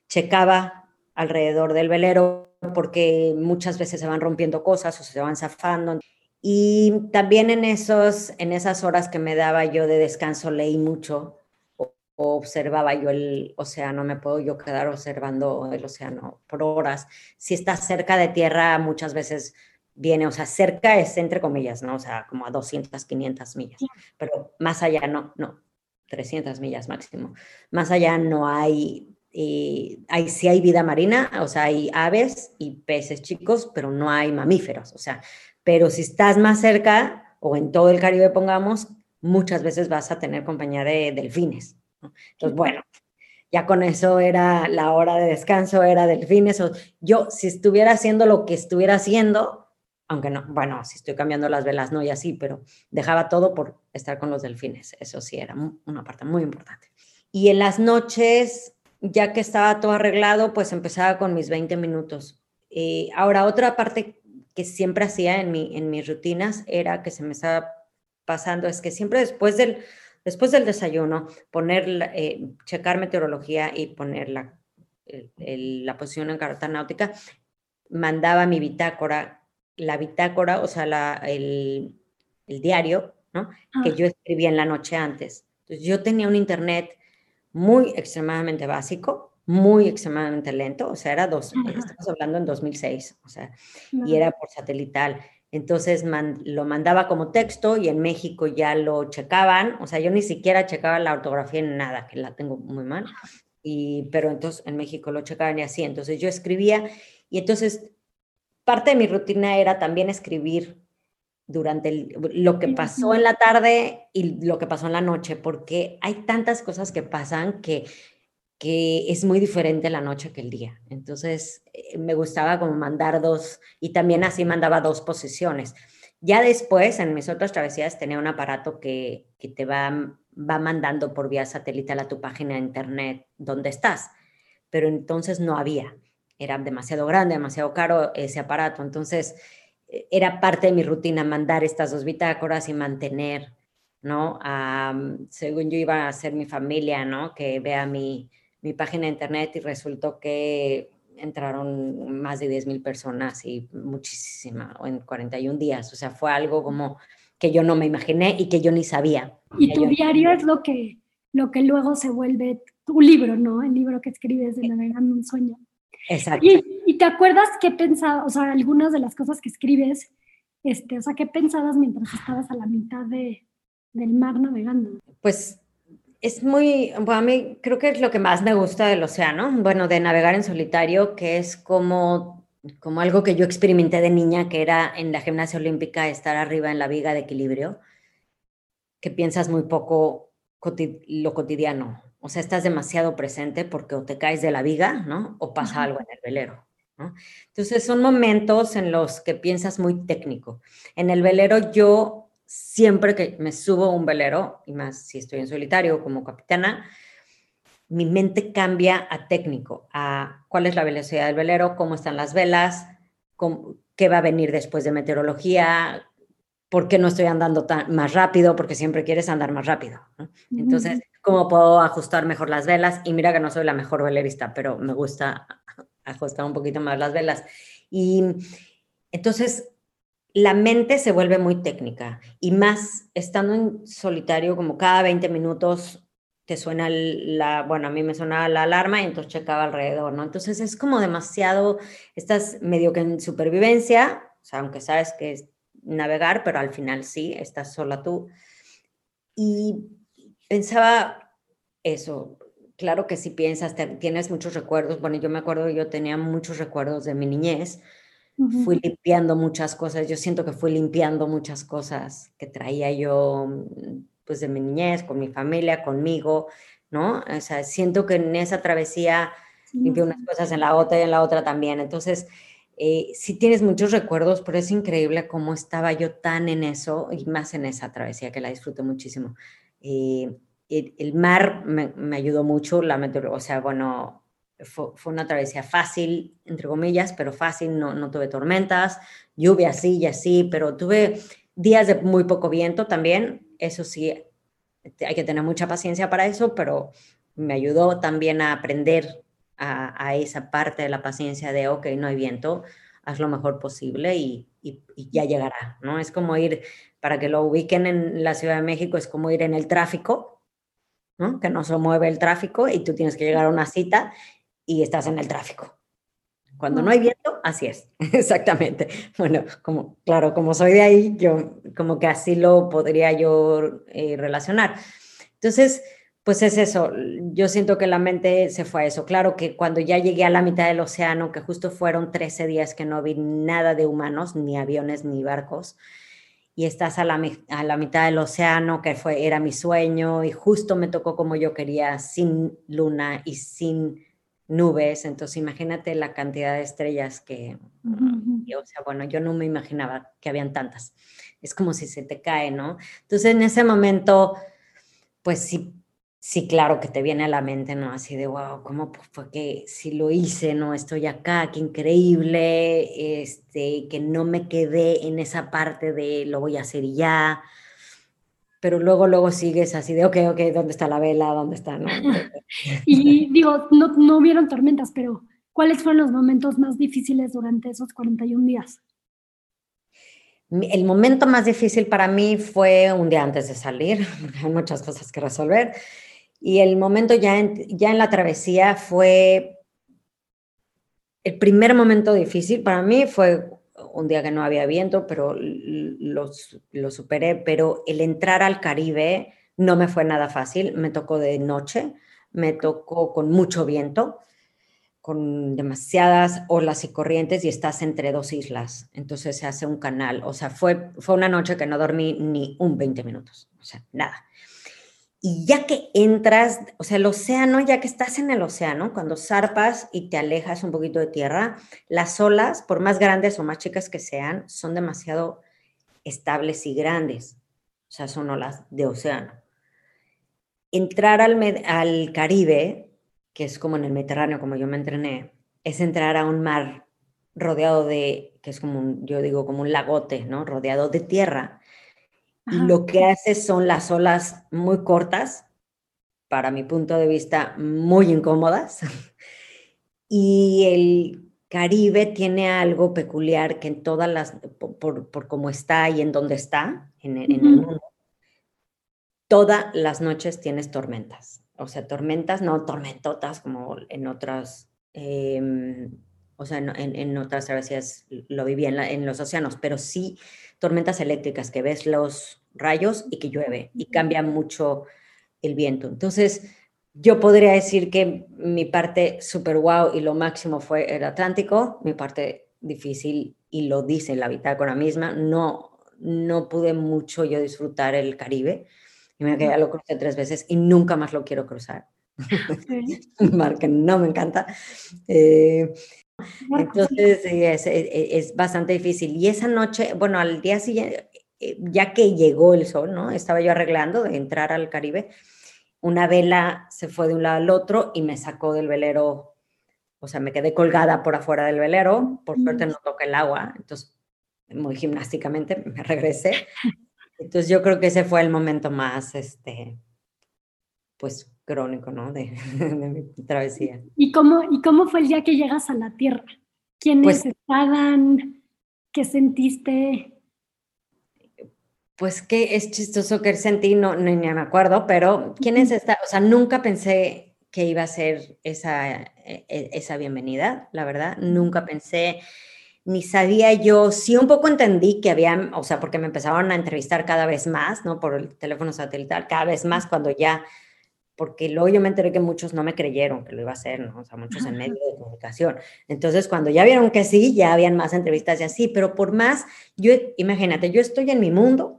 checaba alrededor del velero porque muchas veces se van rompiendo cosas o se van zafando. Y también en, esos, en esas horas que me daba yo de descanso leí mucho o, observaba yo el océano, me puedo yo quedar observando el océano por horas. Si estás cerca de tierra, muchas veces viene, o sea, cerca es entre comillas, ¿no? O sea, como a 200, 500 millas, pero más allá no, no, 300 millas máximo. Más allá no hay, eh, hay, sí hay vida marina, o sea, hay aves y peces chicos, pero no hay mamíferos, o sea, pero si estás más cerca o en todo el Caribe, pongamos, muchas veces vas a tener compañía de delfines. Entonces, bueno, ya con eso era la hora de descanso, era delfines. O yo, si estuviera haciendo lo que estuviera haciendo, aunque no, bueno, si estoy cambiando las velas, no y así, pero dejaba todo por estar con los delfines, eso sí, era una parte muy importante. Y en las noches, ya que estaba todo arreglado, pues empezaba con mis 20 minutos. Eh, ahora, otra parte que siempre hacía en, mi, en mis rutinas era que se me estaba pasando, es que siempre después del, después del desayuno, poner, eh, checar meteorología y poner la, la posición en carta náutica, mandaba mi bitácora, la bitácora, o sea, la, el, el, diario, ¿no? Que yo escribía en la noche antes. Entonces yo tenía un internet muy extremadamente básico, muy extremadamente lento, o sea, era dos, estamos hablando en 2006, o sea, y era por satelital. Entonces lo mandaba como texto y en México ya lo checaban, o sea, yo ni siquiera checaba la ortografía en nada, que la tengo muy mal, y, pero entonces en México lo checaban y así, entonces yo escribía y entonces parte de mi rutina era también escribir durante lo que pasó en la tarde y lo que pasó en la noche, porque hay tantas cosas que pasan que que es muy diferente la noche que el día. Entonces, eh, me gustaba como mandar dos, y también así mandaba dos posiciones. Ya después, en mis otras travesías, tenía un aparato que, que te va, va mandando por vía satelital a tu página de internet donde estás, pero entonces no había. Era demasiado grande, demasiado caro ese aparato. Entonces, era parte de mi rutina mandar estas dos bitácoras y mantener, ¿no? según yo iba a ser mi familia, ¿no? Que vea mi, mi página de internet y resultó que entraron más de 10.000 personas y muchísima, en 41 días. O sea, fue algo como que yo no me imaginé y que yo ni sabía. Y tu diario es lo que, lo que luego se vuelve tu libro, ¿no? El libro que escribes de Navegando un Sueño. Exacto. Y, te acuerdas qué pensabas, o sea, algunas de las cosas que escribes, este, o sea, qué pensabas mientras estabas a la mitad de, del mar navegando? Pues es muy, bueno, a mí creo que es lo que más me gusta del océano, bueno, de navegar en solitario, que es como, como algo que yo experimenté de niña, que era en la gimnasia olímpica estar arriba en la viga de equilibrio, que piensas muy poco lo cotidiano, o sea, estás demasiado presente porque o te caes de la viga, ¿no? O pasa algo en el velero. ¿no? Entonces son momentos en los que piensas muy técnico. En el velero yo siempre que me subo a un velero, y más si estoy en solitario como capitana, mi mente cambia a técnico, a cuál es la velocidad del velero, cómo están las velas, qué va a venir después de meteorología, por qué no estoy andando tan, más rápido, porque siempre quieres andar más rápido. Entonces, cómo puedo ajustar mejor las velas. Y mira que no soy la mejor velerista, pero me gusta ajustar un poquito más las velas. Y entonces, la mente se vuelve muy técnica y más estando en solitario, como cada 20 minutos te suena la, bueno, a mí me sonaba la alarma y entonces checaba alrededor, ¿no? Entonces es como demasiado, estás medio que en supervivencia, o sea, aunque sabes que navegar, pero al final sí, estás sola tú. Y pensaba eso, claro que si piensas, tienes muchos recuerdos, bueno, yo me acuerdo, yo tenía muchos recuerdos de mi niñez, fui limpiando muchas cosas, yo siento que fui limpiando muchas cosas que traía yo mm, pues de mi niñez, con mi familia, conmigo, ¿no? O sea, siento que en esa travesía limpié unas cosas en la otra y en la otra también. Entonces, eh, sí tienes muchos recuerdos, pero es increíble cómo estaba yo tan en eso y más en esa travesía que la disfruté muchísimo. Eh, el, mar me, ayudó mucho, la o sea, bueno, fue, una travesía fácil, entre comillas, pero fácil, no, no tuve tormentas, lluvia sí y así, pero tuve días de muy poco viento también, eso sí, hay que tener mucha paciencia para eso, pero me ayudó también a aprender a, a esa parte de la paciencia de, ok, no hay viento, haz lo mejor posible y, y, y, ya llegará, ¿no? Es como ir, para que lo ubiquen en la Ciudad de México, es como ir en el tráfico, ¿no? Que no se mueve el tráfico y tú tienes que llegar a una cita y estás en el tráfico. Cuando no hay viento, así es, exactamente. Bueno, como, claro, como soy de ahí, yo como que así lo podría yo eh, relacionar. Entonces, pues es eso, yo siento que la mente se fue a eso. Claro que cuando ya llegué a la mitad del océano, que justo fueron 13 días que no vi nada de humanos, ni aviones, ni barcos, y estás a la, a la mitad del océano, que fue, era mi sueño, y justo me tocó como yo quería, sin luna y sin nubes, entonces imagínate la cantidad de estrellas que, o sea, bueno, yo no me imaginaba que habían tantas. Es como si se te cae, ¿no? Entonces en ese momento, pues sí, sí, claro que te viene a la mente, ¿no? Así de, wow, ¿cómo fue que si lo hice, ¿no? Estoy acá, qué increíble, este, que no me quedé en esa parte de lo voy a hacer ya, pero luego, luego sigues así de, ok, ok, ¿dónde está la vela? ¿Dónde está? No? y digo, no, no hubieron tormentas, pero ¿Cuáles fueron los momentos más difíciles durante esos 41 días? El momento más difícil para mí fue un día antes de salir, hay muchas cosas que resolver. Y el momento ya en, ya en la travesía fue, el primer momento difícil para mí fue un día que no había viento, pero lo, lo superé, pero el entrar al Caribe no me fue nada fácil, me tocó de noche, me tocó con mucho viento con demasiadas olas y corrientes y estás entre dos islas, entonces se hace un canal, o sea, fue, fue una noche que no dormí ni un 20 minutos, o sea, nada. Y ya que entras, o sea, el océano, ya que estás en el océano, cuando zarpas y te alejas un poquito de tierra, las olas, por más grandes o más chicas que sean, son demasiado estables y grandes, o sea, son olas de océano. Entrar al, al Caribe que es como en el Mediterráneo, como yo me entrené, es entrar a un mar rodeado de, que es como un, yo digo, como un lagote, ¿no? Rodeado de tierra. Y lo que hace son las olas muy cortas, para mi punto de vista, muy incómodas. y el Caribe tiene algo peculiar que en todas las, por, por, cómo está y en dónde está, en, en el mundo, todas las noches tienes tormentas. O sea, tormentas, no tormentotas como en otras, em, o sea, en, otras travesías lo viví en, en, los océanos, pero sí tormentas eléctricas, que ves los rayos y que llueve y cambia mucho el viento. Entonces, yo podría decir que mi parte super wow y lo máximo fue el Atlántico, mi parte difícil, y lo dice la bitácora misma, no, no pude mucho yo disfrutar el Caribe y me ya lo crucé tres veces y nunca más lo quiero cruzar. Un mar que no me encanta. Eh, entonces es, es, bastante difícil. Y esa noche, bueno, al día siguiente, eh, ya que llegó el sol, ¿no? Estaba yo arreglando de entrar al Caribe. Una vela se fue de un lado al otro y me sacó del velero. O sea, me quedé colgada por afuera del velero. Por suerte no toca el agua. Entonces, muy gimnásticamente me regresé entonces yo creo que ese fue el momento más, este, pues, crónico, ¿no? De, mi travesía. ¿Y cómo, ¿Y cómo fue el día que llegas a la Tierra? ¿Quiénes pues estaban? ¿Qué sentiste? Pues que es chistoso que sentí, no, ni, me acuerdo, pero ¿quiénes estaban? O sea, nunca pensé que iba a ser esa, e, e, esa bienvenida, la verdad. Nunca pensé ni sabía yo, sí un poco entendí que había, o sea, porque me empezaron a entrevistar cada vez más, ¿no? Por el teléfono satelital, cada vez más cuando ya, porque luego yo me enteré que muchos no me creyeron que lo iba a hacer, ¿no? O sea, muchos en medio de comunicación. Entonces, cuando ya vieron que sí, ya habían más entrevistas y así, pero por más, yo, imagínate, yo estoy en mi mundo,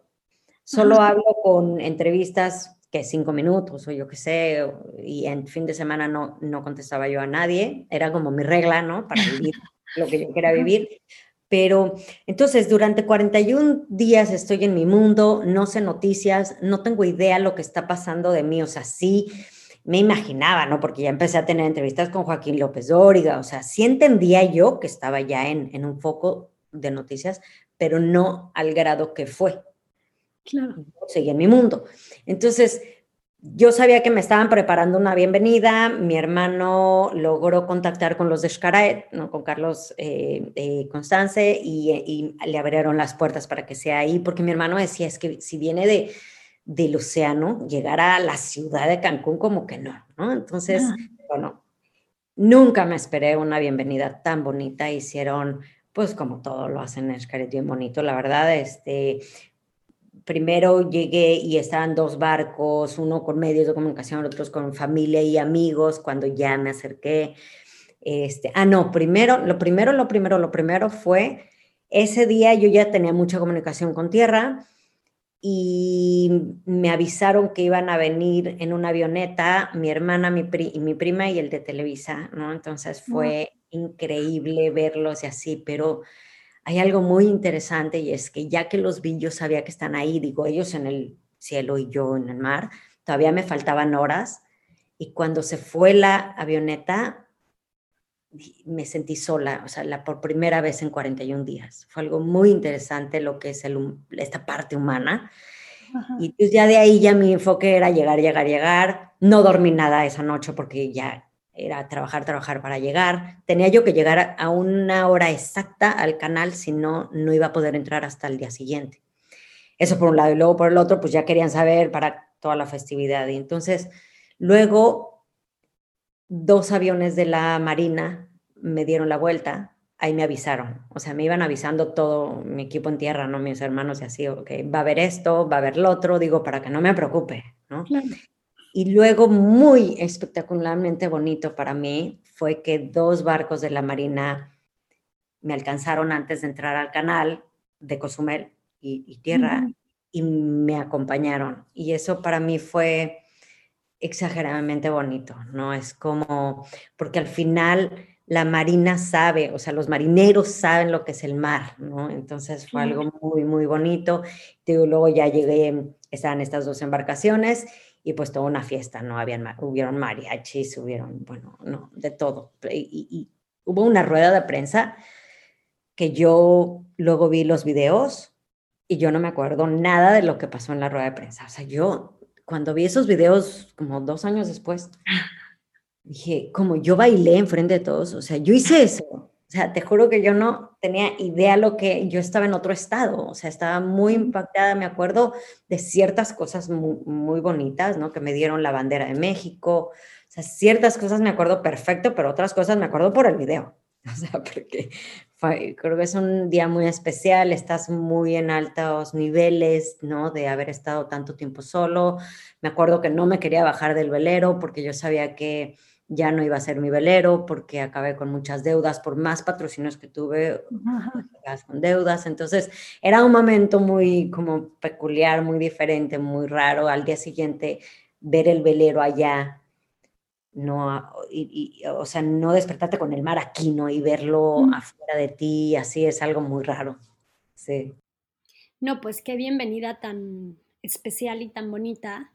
solo hablo con entrevistas que cinco minutos o yo qué sé, y en fin de semana no, no contestaba yo a nadie, era como mi regla, ¿no? Para vivir lo que yo quiera vivir. Pero entonces, durante 41 días estoy en mi mundo, no sé noticias, no tengo idea lo que está pasando de mí, o sea, sí me imaginaba, ¿no? Porque ya empecé a tener entrevistas con Joaquín López Dóriga, o sea, sí entendía yo que estaba ya en, en un foco de noticias, pero no al grado que fue. Claro. Seguí en mi mundo. Entonces, yo sabía que me estaban preparando una bienvenida, mi hermano logró contactar con los de Xcaret, ¿no? con Carlos eh, eh, Constance, y, le abrieron las puertas para que sea ahí, porque mi hermano decía, es que si viene de, del océano, llegar a la ciudad de Cancún como que no, ¿no? Entonces, ah. bueno, nunca me esperé una bienvenida tan bonita, hicieron pues como todo lo hacen en Xcaret bien bonito, la verdad, este, primero llegué y estaban dos barcos, uno con medios de comunicación, otros con familia y amigos, cuando ya me acerqué. Este, ah, no, primero, lo primero, lo primero, lo primero fue, ese día yo ya tenía mucha comunicación con tierra y me avisaron que iban a venir en una avioneta mi hermana, mi, mi prima y el de Televisa, ¿no? Entonces fue increíble verlos y así, pero hay algo muy interesante y es que ya que los vi, yo sabía que están ahí, digo, ellos en el cielo y yo en el mar, todavía me faltaban horas y cuando se fue la avioneta, me sentí sola, o sea, la, por primera vez en 41 días. Fue algo muy interesante lo que es el, esta parte humana. Y pues ya de ahí ya mi enfoque era llegar, llegar, llegar. No dormí nada esa noche porque ya era trabajar, trabajar para llegar. Tenía yo que llegar a una hora exacta al canal, si no, no iba a poder entrar hasta el día siguiente. Eso por un lado. Y luego por el otro, pues ya querían saber para toda la festividad. Y entonces, luego, dos aviones de la Marina me dieron la vuelta. Ahí me avisaron. O sea, me iban avisando todo mi equipo en tierra, ¿no? Mis hermanos y así, ok, va a haber esto, va a haber lo otro, digo, para que no me preocupe, ¿no? Y luego, muy espectacularmente bonito para mí, fue que dos barcos de la Marina me alcanzaron antes de entrar al canal de Cozumel y, Tierra y me acompañaron. Y eso para mí fue exageradamente bonito, ¿no? Es como, porque al final la marina sabe, o sea, los marineros saben lo que es el mar, ¿no? Entonces fue algo muy, muy bonito. Digo, luego ya llegué, estaban estas dos embarcaciones y pues toda una fiesta, ¿no? Habían, hubieron mariachis, hubieron, bueno, no, de todo. Y, hubo una rueda de prensa que yo luego vi los videos y yo no me acuerdo nada de lo que pasó en la rueda de prensa. O sea, yo cuando vi esos videos como dos años después, dije, como yo bailé enfrente de todos, o sea, yo hice eso. O sea, te juro que yo no tenía idea lo que yo estaba en otro estado, o sea, estaba muy impactada, me acuerdo de ciertas cosas muy, bonitas, ¿no? Que me dieron la bandera de México, o sea, ciertas cosas me acuerdo perfecto, pero otras cosas me acuerdo por el video, o sea, porque creo que es un día muy especial, estás muy en altos niveles, ¿no? De haber estado tanto tiempo solo, me acuerdo que no me quería bajar del velero porque yo sabía que ya no iba a ser mi velero porque acabé con muchas deudas, por más patrocinios que tuve, con deudas. Entonces era un momento muy como peculiar, muy diferente, muy raro. Al día siguiente ver el velero allá, no, y, o sea, no despertarte con el mar aquí, ¿no? Y verlo afuera de ti, así es algo muy raro. Sí. No, pues qué bienvenida tan especial y tan bonita.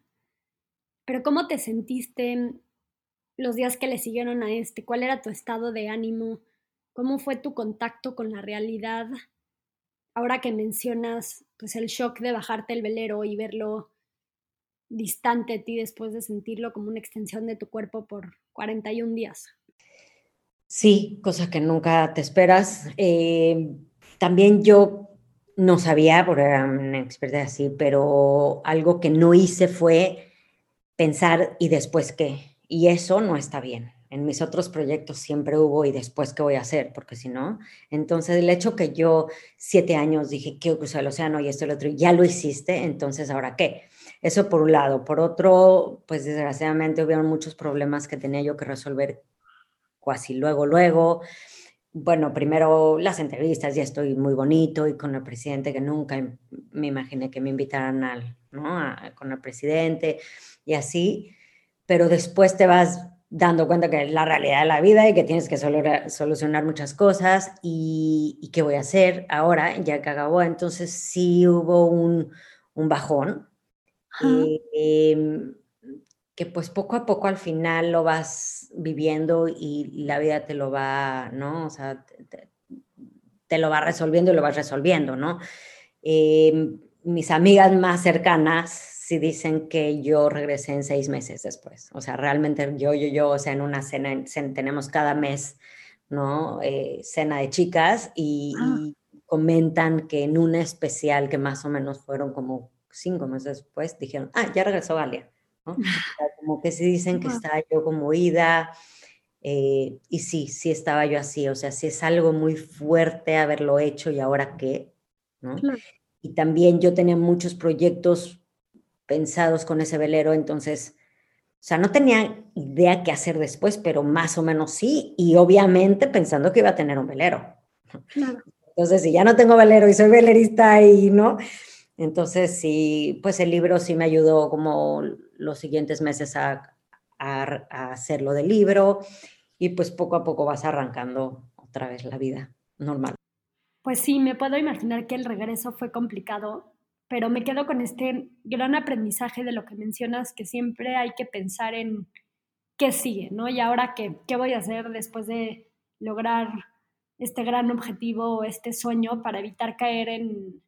Pero ¿cómo te sentiste los días que le siguieron a este? ¿Cuál era tu estado de ánimo? ¿Cómo fue tu contacto con la realidad? Ahora que mencionas pues el shock de bajarte el velero y verlo distante de ti después de sentirlo como una extensión de tu cuerpo por 41 días. Sí, cosa que nunca te esperas. Eh, también yo no sabía, porque era una experta así, pero algo que no hice fue pensar y después qué. Y eso no está bien. En mis otros proyectos siempre hubo y después qué voy a hacer, porque si no, entonces el hecho que yo siete años dije quiero cruzar el océano y esto y lo otro, ya lo hiciste, entonces ahora qué. Eso por un lado. Por otro, pues desgraciadamente hubieron muchos problemas que tenía yo que resolver casi luego, luego. Bueno, primero las entrevistas, ya estoy muy bonito y con el presidente que nunca me imaginé que me invitaran al, ¿no? con el presidente y así pero después te vas dando cuenta que es la realidad de la vida y que tienes que solucionar muchas cosas y, qué voy a hacer ahora, ya que acabó. Entonces sí hubo un, un bajón, em, que pues poco a poco al final lo vas viviendo y la vida te lo va, ¿no? O sea, te, lo va resolviendo y lo vas resolviendo, ¿no? Em, mis amigas más cercanas si dicen que yo regresé en seis meses después. O sea, realmente yo, yo, yo, o sea, en una cena, tenemos cada mes, ¿no? Eh, cena de chicas y, ah. y, comentan que en una especial que más o menos fueron como cinco meses después, dijeron, ah, ya regresó Galia, ¿no? como que sí dicen que estaba yo como ida. Eh, y sí, sí estaba yo así, o sea, sí es algo muy fuerte haberlo hecho y ahora qué, ¿no? Y también yo tenía muchos proyectos pensados con ese velero, entonces, o sea, no tenía idea qué hacer después, pero más o menos sí, y obviamente pensando que iba a tener un velero. Entonces, si ya no tengo velero y soy velerista y no, entonces sí, pues el libro sí me ayudó como los siguientes meses a, a, a hacer lo del libro y pues poco a poco vas arrancando otra vez la vida normal. Pues sí, me puedo imaginar que el regreso fue complicado pero me quedo con este gran aprendizaje de lo que mencionas, que siempre hay que pensar en qué sigue, ¿no? Y ahora qué, qué voy a hacer después de lograr este gran objetivo, este sueño, para evitar caer en,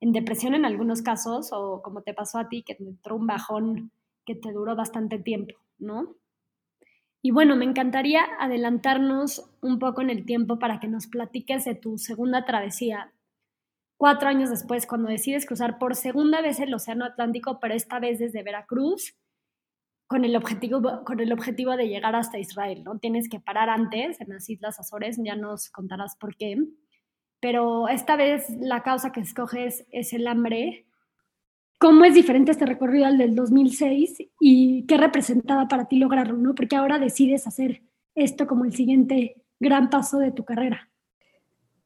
en depresión en algunos casos, o como te pasó a ti, que te entró un bajón que te duró bastante tiempo, ¿no? Y bueno, me encantaría adelantarnos un poco en el tiempo para que nos platiques de tu segunda travesía. Cuatro años después, cuando decides cruzar por segunda vez el Océano Atlántico, pero esta vez desde Veracruz, con el objetivo, con el objetivo de llegar hasta Israel, ¿no? Tienes que parar antes en las Islas Azores, ya nos contarás por qué. Pero esta vez la causa que escoges es el hambre. ¿Cómo es diferente este recorrido al del 2006 y qué representaba para ti lograrlo, ¿no? Porque ahora decides hacer esto como el siguiente gran paso de tu carrera.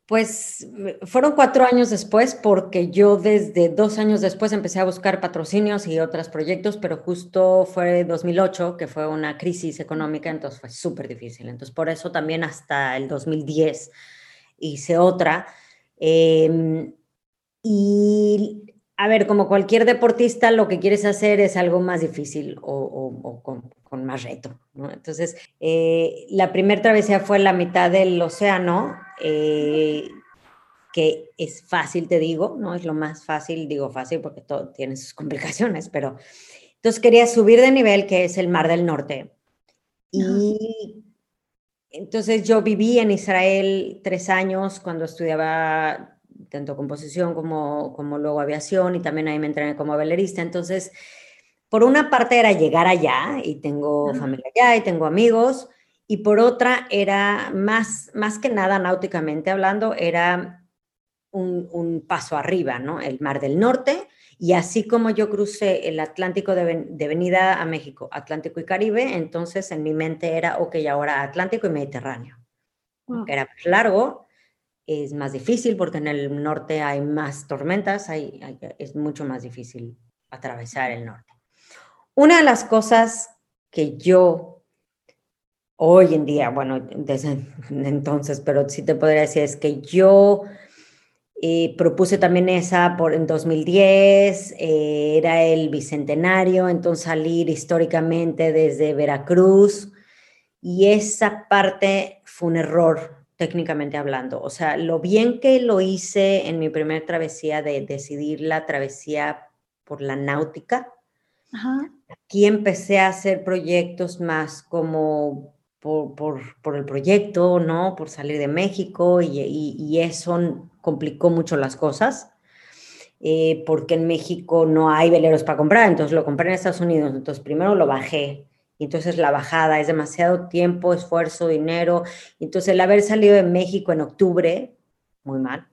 Pues fueron cuatro años después porque yo desde dos años después empecé a buscar patrocinios y otros proyectos, pero justo fue 2008 que fue una crisis económica, entonces fue súper difícil. Entonces por eso también hasta el 2010 hice otra. Em, y a ver, como cualquier deportista, lo que quieres hacer es algo más difícil o, con, más reto. Entonces, eh, la primera travesía fue la mitad del océano eh, que es fácil, te digo, no es lo más fácil, digo fácil porque todo tiene sus complicaciones, pero entonces quería subir de nivel, que es el Mar del Norte. Y entonces yo viví en Israel tres años cuando estudiaba tanto composición como, como luego aviación y también ahí me entrené como velerista. Entonces, por una parte era llegar allá y tengo familia allá y tengo amigos, y por otra era más, más que nada náuticamente hablando, era un, paso arriba, ¿no? El Mar del Norte, y así como yo crucé el Atlántico de, venida a México, Atlántico y Caribe, entonces en mi mente era, ok, ahora Atlántico y Mediterráneo. Era más largo, es más difícil porque en el norte hay más tormentas, hay, es mucho más difícil atravesar el norte. Una de las cosas que yo hoy en día, bueno, desde entonces, pero sí te podría decir, es que yo eh, propuse también esa por en 2010, eh, era el bicentenario, entonces salir históricamente desde Veracruz y esa parte fue un error técnicamente hablando. O sea, lo bien que lo hice en mi primera travesía de decidir la travesía por la náutica, aquí empecé a hacer proyectos más como por, el proyecto, ¿no? Por salir de México y, eso complicó mucho las cosas. Eh, porque en México no hay veleros para comprar, entonces lo compré en Estados Unidos, entonces primero lo bajé, y entonces la bajada es demasiado tiempo, esfuerzo, dinero, entonces el haber salido de México en octubre, muy mal,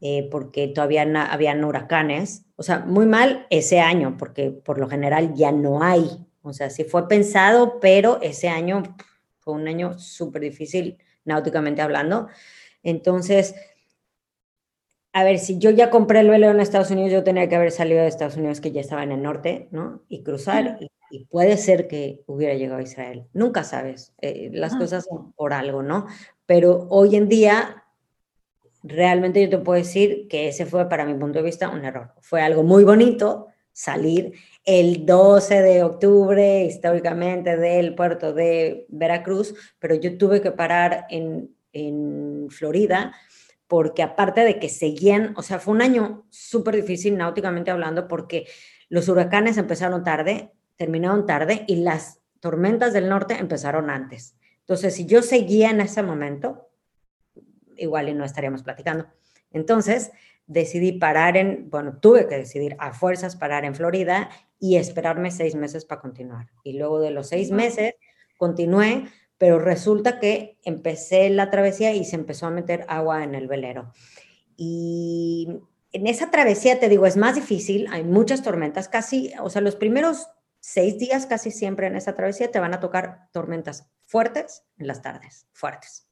eh, porque todavía habían huracanes, o sea, muy mal ese año, porque por lo general ya no hay, o sea, sí fue pensado, pero ese año fue un año súper difícil náuticamente hablando. Entonces, a ver, si yo ya compré el velero en Estados Unidos, yo tenía que haber salido de Estados Unidos, que ya estaba en el norte, ¿no? Y cruzar, y, puede ser que hubiera llegado a Israel. Nunca sabes, eh, las cosas son por algo, ¿no? Pero hoy en día, realmente yo te puedo decir que ese fue, para mi punto de vista, un error. Fue algo muy bonito salir el 12 de octubre históricamente del puerto de Veracruz, pero yo tuve que parar en, Florida porque aparte de que seguían, o sea, fue un año súper difícil náuticamente hablando porque los huracanes empezaron tarde, terminaron tarde y las tormentas del norte empezaron antes. Entonces, si yo seguía en ese momento, igual y no estaríamos platicando. Entonces, decidí parar en, bueno, tuve que decidir a fuerzas parar en Florida y esperarme seis meses para continuar. Y luego de los seis meses continué, pero resulta que empecé la travesía y se empezó a meter agua en el velero. Y en esa travesía, te digo, es más difícil, hay muchas tormentas, casi, o sea, los primeros seis días casi siempre en esa travesía te van a tocar tormentas fuertes en las tardes, fuertes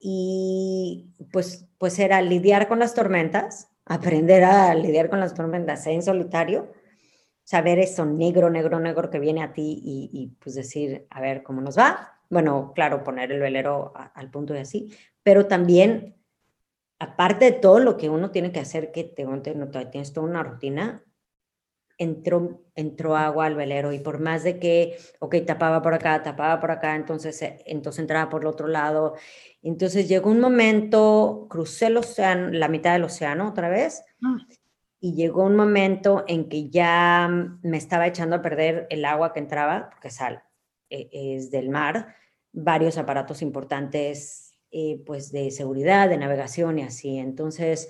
y pues, pues era lidiar con las tormentas, aprender a lidiar con las tormentas en solitario, saber eso negro, negro, negro que viene a ti y, pues decir, a ver cómo nos va. Bueno, claro, poner el velero al punto y así, pero también, aparte de todo lo que uno tiene que hacer, que te, tienes toda una rutina, entró, entró agua al velero y por más de que, ok, tapaba por acá, tapaba por acá, entonces, eh, entonces entraba por el otro lado. Entonces llegó un momento, crucé el océano, la mitad del océano otra vez, ah. Y llegó un momento en que ya me estaba echando a perder el agua que entraba, porque sal, e, es del mar, varios aparatos importantes eh, pues de seguridad, de navegación y así. Entonces,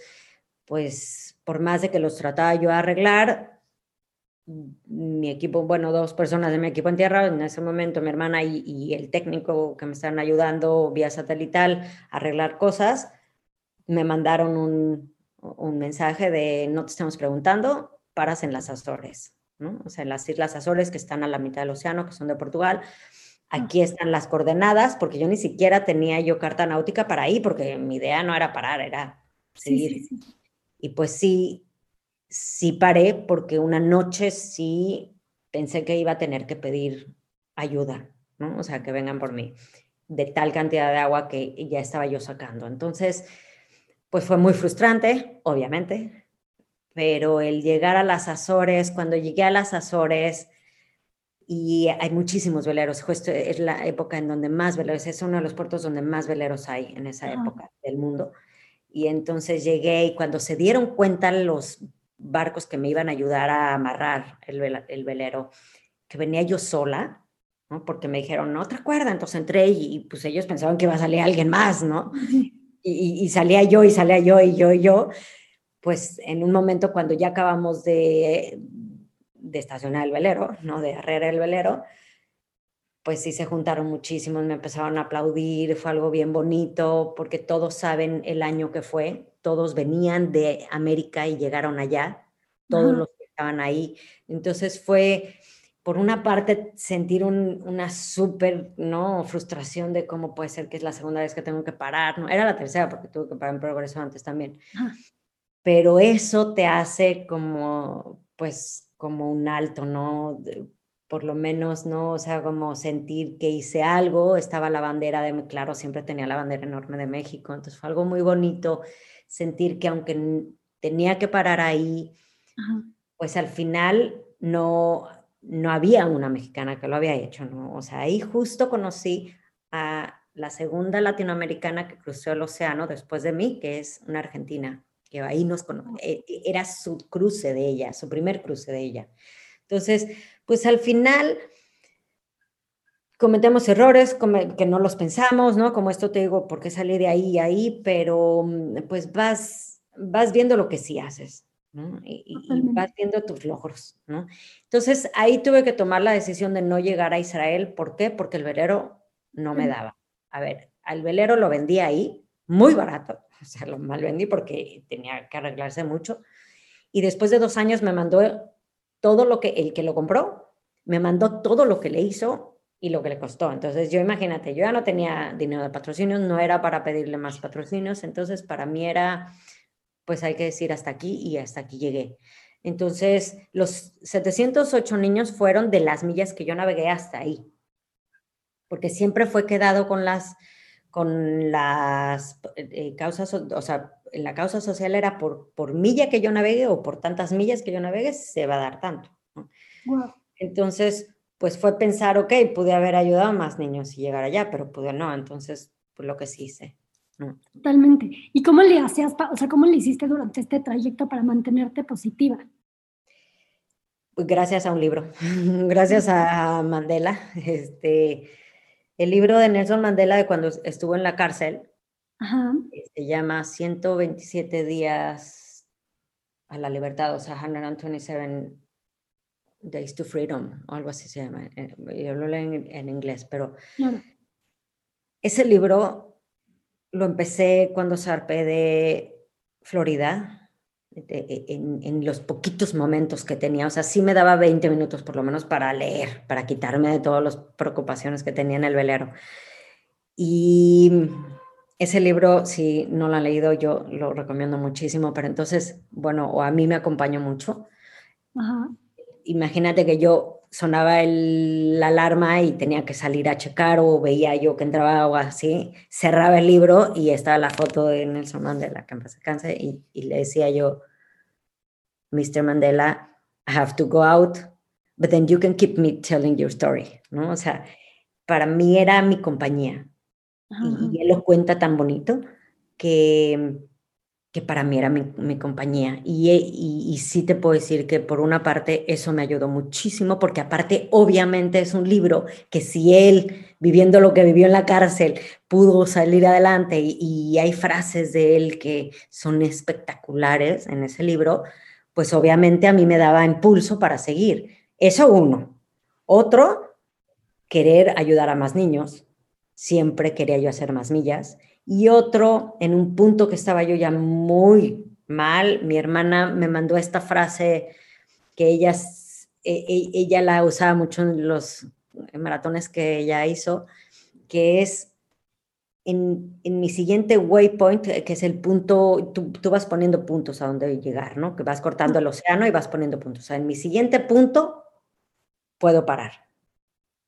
pues por más de que los trataba yo a arreglar, mi equipo, bueno, dos personas de mi equipo en tierra, en ese momento mi hermana y, el técnico que me estaban ayudando vía satelital a arreglar cosas, me mandaron un, un mensaje de no te estamos preguntando, paras en las Azores, ¿no? O sea, en las Islas Azores que están a la mitad del océano, que son de Portugal. Aquí están las coordenadas, porque yo ni siquiera tenía yo carta náutica para ahí, porque mi idea no era parar, era seguir. Y pues sí, sí paré porque una noche sí pensé que iba a tener que pedir ayuda, ¿no? O sea, que vengan por mí, de tal cantidad de agua que ya estaba yo sacando. Entonces, pues fue muy frustrante, obviamente, pero el llegar a las Azores, cuando llegué a las Azores, y hay muchísimos veleros, justo es la época en donde más veleros, es uno de los puertos donde más veleros hay en esa época del mundo. Y entonces llegué y cuando se dieron cuenta los barcos que me iban a ayudar a amarrar el, el velero, que venía yo sola, ¿no? porque me dijeron, no, otra cuerda, entonces entré y, y, pues ellos pensaban que iba a salir alguien más, ¿no? Y, salía yo y salía yo y yo y yo, pues en un momento cuando ya acabamos de, de estacionar el velero, ¿no? De arrear el velero, pues sí se juntaron muchísimos, me empezaron a aplaudir, fue algo bien bonito, porque todos saben el año que fue, todos venían de América y llegaron allá, todos los que estaban ahí. Entonces fue, por una parte, sentir una súper ¿no? frustración de cómo puede ser que es la segunda vez que tengo que parar, ¿no? Era la tercera porque tuve que parar en progreso antes también. Pero eso te hace como, pues, como un alto, ¿no? por lo menos, ¿no? O sea, como sentir que hice algo, estaba la bandera de, claro, siempre tenía la bandera enorme de México, entonces fue algo muy bonito sentir que aunque tenía que parar ahí, pues al final no, no había una mexicana que lo había hecho, ¿no? O sea, ahí justo conocí a la segunda latinoamericana que cruzó el océano después de mí, que es una argentina, que ahí nos conoce, e, e, era su cruce de ella, su primer cruce de ella. Entonces, pues al final cometemos errores que no los pensamos, ¿no? Como esto te digo, ¿por qué salí de ahí y ahí? Pero mm, pues vas, vas viendo lo que sí haces, y, vas viendo tus logros, ¿no? Entonces ahí tuve que tomar la decisión de no llegar a Israel. ¿Por qué? Porque el velero no me daba. A ver, al velero lo vendí ahí muy barato, o sea, lo mal vendí porque tenía que arreglarse mucho. Y después de dos años me mandó todo lo que, el que lo compró, me mandó todo lo que le hizo y lo que le costó. Entonces yo imagínate, yo ya no tenía dinero de patrocinios, no era para pedirle más patrocinios, entonces para mí era pues hay que decir hasta aquí y hasta aquí llegué. Entonces, los 708 niños fueron de las millas que yo navegué hasta ahí, porque siempre fue quedado con las, con las eh, causas, o sea, la causa social era por, por milla que yo navegue o por tantas millas que yo navegue, se va a dar tanto. Entonces, pues fue pensar, ok, pude haber ayudado a más niños y llegar allá, pero pude no, entonces, pues lo que sí hice. Totalmente. ¿Y cómo le hacías, o sea, cómo le hiciste durante este trayecto para mantenerte positiva? Pues gracias a un libro, gracias a Mandela. Este, el libro de Nelson Mandela de cuando estuvo en la cárcel se llama 127 días a la libertad, o sea, 127 Days to Freedom, o algo así se llama. Eh, yo lo leo en, inglés, pero ese libro lo empecé cuando zarpé de Florida, en, los poquitos momentos que tenía. O sea, sí me daba 20 minutos por lo menos para leer, para quitarme de todas las preocupaciones que tenía en el velero. Y ese libro, si no lo han leído, yo lo recomiendo muchísimo, pero entonces, bueno, o a mí me acompañó mucho. Imagínate que yo sonaba el, la alarma y tenía que salir a checar o veía yo que entraba agua así, cerraba el libro y estaba la foto de Nelson Mandela, que se canse, y, y le decía yo, Mr. Mandela, I have to go out, but then you can keep me telling your story, ¿no? O sea, para mí era mi compañía. Y, él lo cuenta tan bonito que que para mí era mi, compañía. Y, y, sí te puedo decir que por una parte eso me ayudó muchísimo, porque aparte obviamente es un libro que si él, viviendo lo que vivió en la cárcel, pudo salir adelante y hay frases de él que son espectaculares en ese libro, pues obviamente a mí me daba impulso para seguir. Eso uno. Otro, querer ayudar a más niños. Siempre quería yo hacer más millas y otro en un punto que estaba yo ya muy mal. Mi hermana me mandó esta frase que ella, e, e, ella la usaba mucho en los maratones que ella hizo, que es en, en, mi siguiente waypoint, que es el punto, tú, tú, vas poniendo puntos a donde llegar, ¿no? Que vas cortando el océano y vas poniendo puntos. O sea, en mi siguiente punto puedo parar.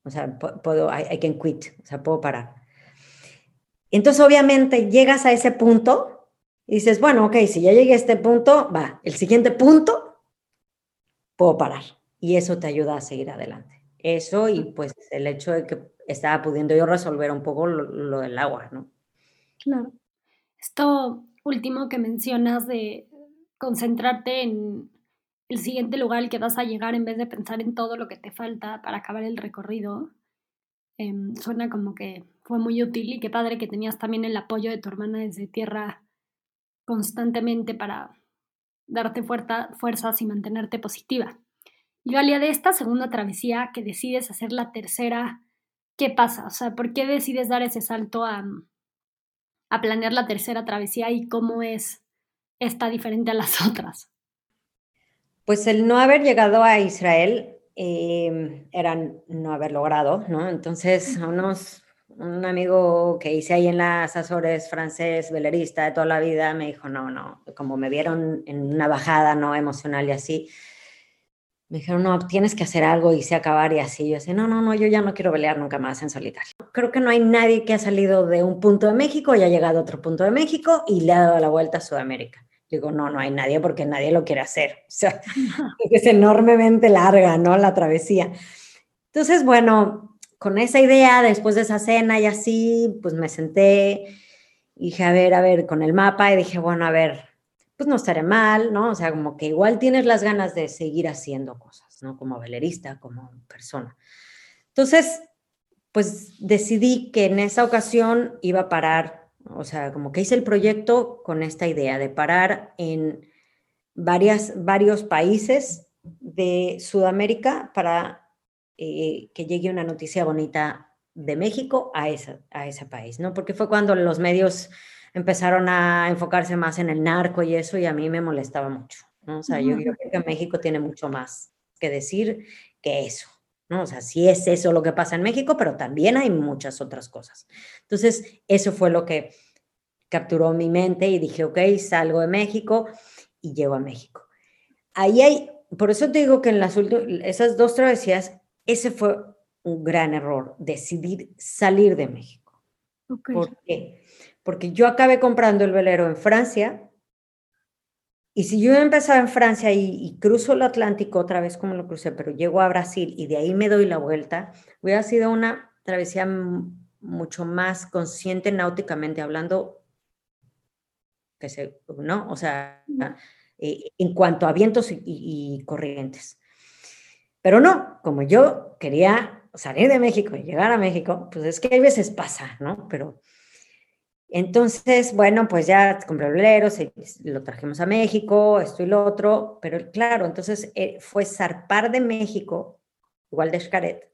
O sea, puedo, I, I can quit, o sea, puedo parar. Entonces, obviamente, llegas a ese punto y dices, bueno, ok, si ya llegué a este punto, va, el siguiente punto, puedo parar. Y eso te ayuda a seguir adelante. Eso y pues el hecho de que estaba pudiendo yo resolver un poco lo, del agua, ¿no? Claro. Esto último que mencionas de concentrarte en el siguiente lugar al que vas a llegar en vez de pensar en todo lo que te falta para acabar el recorrido, em, suena como que fue muy útil y qué padre que tenías también el apoyo de tu hermana desde tierra constantemente para darte fuerzas y mantenerte positiva. Y Galia, de esta segunda travesía que decides hacer la tercera, ¿qué pasa? O sea, ¿por qué decides dar ese salto a, a planear la tercera travesía y cómo es esta diferente a las otras? Pues el no haber llegado a Israel eh, era no haber logrado, ¿no? Entonces, a unos un amigo que hice ahí en las Azores, francés, velerista de toda la vida, me dijo, no, no, como me vieron en una bajada no emocional y así, me dijeron, no, tienes que hacer algo y se acabar y así. Yo decía, no, no, no, yo ya no quiero pelear nunca más en solitario. Creo que no hay nadie que ha salido de un punto de México y ha llegado a otro punto de México y le ha dado la vuelta a Sudamérica. Digo, no, no hay nadie porque nadie lo quiere hacer. O sea, es enormemente larga, ¿no? La travesía. Entonces, bueno, con esa idea, después de esa cena y así, pues me senté dije, a ver, a ver, con el mapa y dije, bueno, a ver, pues no estaré mal, ¿no? O sea, como que igual tienes las ganas de seguir haciendo cosas, ¿no? Como velerista, como persona. Entonces, pues decidí que en esa ocasión iba a parar, o sea, como que hice el proyecto con esta idea de parar en varias, varios países de Sudamérica para eh, que llegue una noticia bonita de México a, esa, a ese país, ¿no? Porque fue cuando los medios empezaron a enfocarse más en el narco y eso, y a mí me molestaba mucho, ¿no? O sea, yo, creo que México tiene mucho más que decir que eso, ¿no? O sea, sí es eso lo que pasa en México, pero también hay muchas otras cosas. Entonces, eso fue lo que capturó mi mente y dije, ok, salgo de México y llego a México. Ahí hay, por eso te digo que en las últimas, esas dos travesías ese fue un gran error, decidir salir de México. ¿Por qué? Porque yo acabé comprando el velero en Francia y si yo empezaba en Francia y, cruzo el Atlántico otra vez como lo crucé, pero llego a Brasil y de ahí me doy la vuelta, hubiera sido una travesía mucho más consciente náuticamente hablando, que se, ¿no? O sea, eh, en cuanto a vientos y corrientes. Pero no, como yo quería salir de México y llegar a México, pues es que a veces pasa, ¿no? Pero entonces, bueno, pues ya compré el velero, lo trajimos a México, esto y lo otro, pero claro, entonces eh, fue zarpar de México, igual de Xcaret,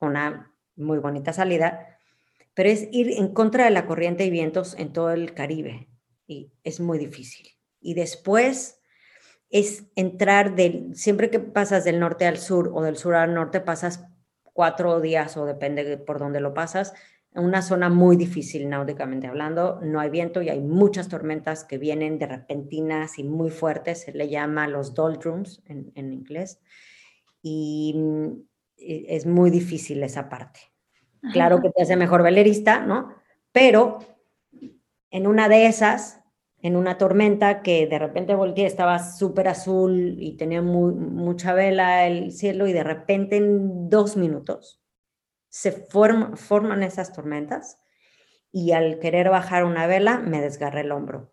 una muy bonita salida, pero es ir en contra de la corriente y vientos en todo el Caribe y es muy difícil. Y después es entrar del, siempre que pasas del norte al sur o del sur al norte, pasas cuatro días o depende por dónde lo pasas, en una zona muy difícil náuticamente hablando, no hay viento y hay muchas tormentas que vienen de repentinas y muy fuertes, se le llama los doldrums en, en inglés, y mm, es muy difícil esa parte. Claro que te hace mejor velerista, ¿no? Pero en una de esas en una tormenta que de repente volteé, estaba súper azul y tenía mucha vela el cielo y de repente en dos minutos se forman esas tormentas y al querer bajar una vela me desgarré el hombro.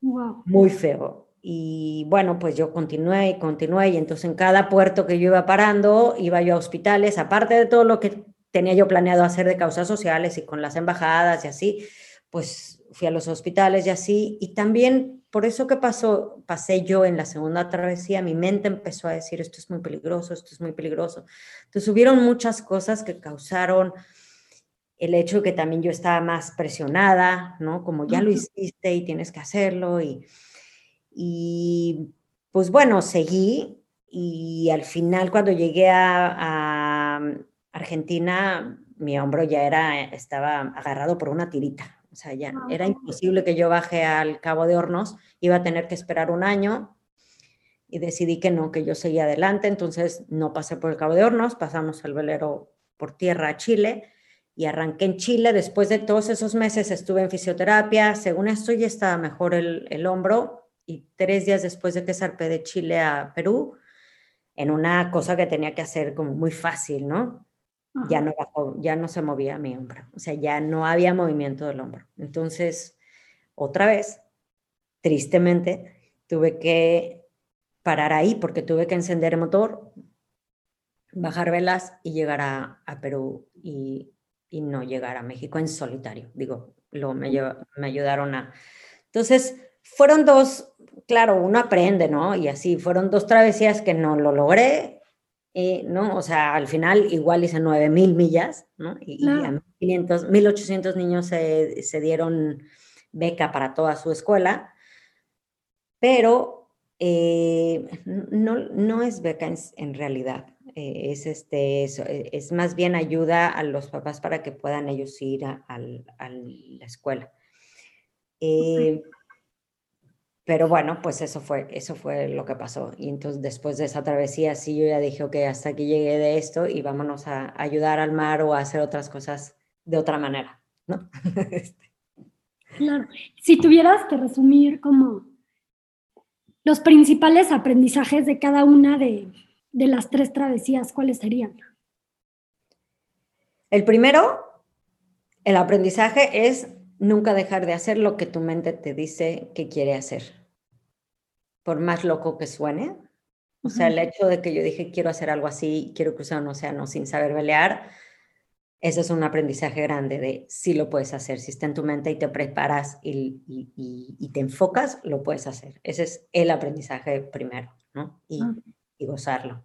Wow. Muy feo. Y bueno, pues yo continué y continué y entonces en cada puerto que yo iba parando, iba yo a hospitales, aparte de todo lo que tenía yo planeado hacer de causas sociales y con las embajadas y así, pues fui a los hospitales y así. Y también por eso que pasó, pasé yo en la segunda travesía, mi mente empezó a decir, esto es muy peligroso, esto es muy peligroso. Entonces hubieron muchas cosas que causaron el hecho de que también yo estaba más presionada, ¿no? Como ya lo hiciste y tienes que hacerlo y y pues bueno, seguí y al final cuando llegué a, mm, Argentina, mi hombro ya era, estaba agarrado por una tirita. O sea, ya ah, era imposible que yo baje al Cabo de Hornos, iba a tener que esperar un año y decidí que no, que yo seguía adelante, entonces no pasé por el Cabo de Hornos, pasamos el velero por tierra a Chile y arranqué en Chile. Después de todos esos meses estuve en fisioterapia, según esto ya estaba mejor el, el hombro, y tres días después de que zarpé de Chile a Perú, en una cosa que tenía que hacer como muy fácil, ¿no? Ya no ya no se movía mi hombro, o sea, ya no había movimiento del hombro. Entonces, otra vez, tristemente, tuve que parar ahí porque tuve que encender el motor, bajar velas y llegar a, a Perú y, y, no llegar a México en solitario. Digo, lo, me, me ayudaron a... Entonces, fueron dos, claro, uno aprende, ¿no? Y así, fueron dos travesías que no lo logré, eh, ¿no? O sea, al final igual hice 9000 millas, ¿no? Y, a 500, 1800 niños se, se, dieron beca para toda su escuela, pero eh, no, no es beca en, realidad. Eh, es, este, es, más bien ayuda a los papás para que puedan ellos ir a, la escuela. Pero bueno, pues eso fue, eso fue lo que pasó. Y entonces después de esa travesía, sí, yo ya dije, ok, hasta aquí llegué de esto y vámonos a ayudar al mar o a hacer otras cosas de otra manera, ¿no? Este. Claro. Si tuvieras que resumir como los principales aprendizajes de cada una de, de las tres travesías, ¿cuáles serían? El primero, el aprendizaje es nunca dejar de hacer lo que tu mente te dice que quiere hacer por más loco que suene. O sea, el hecho de que yo dije, quiero hacer algo así, quiero cruzar un océano sin saber pelear, eso es un aprendizaje grande de si lo puedes hacer. Si está en tu mente y te preparas y, y, te enfocas, lo puedes hacer. Ese es el aprendizaje primero, ¿no? Y, ah. y gozarlo.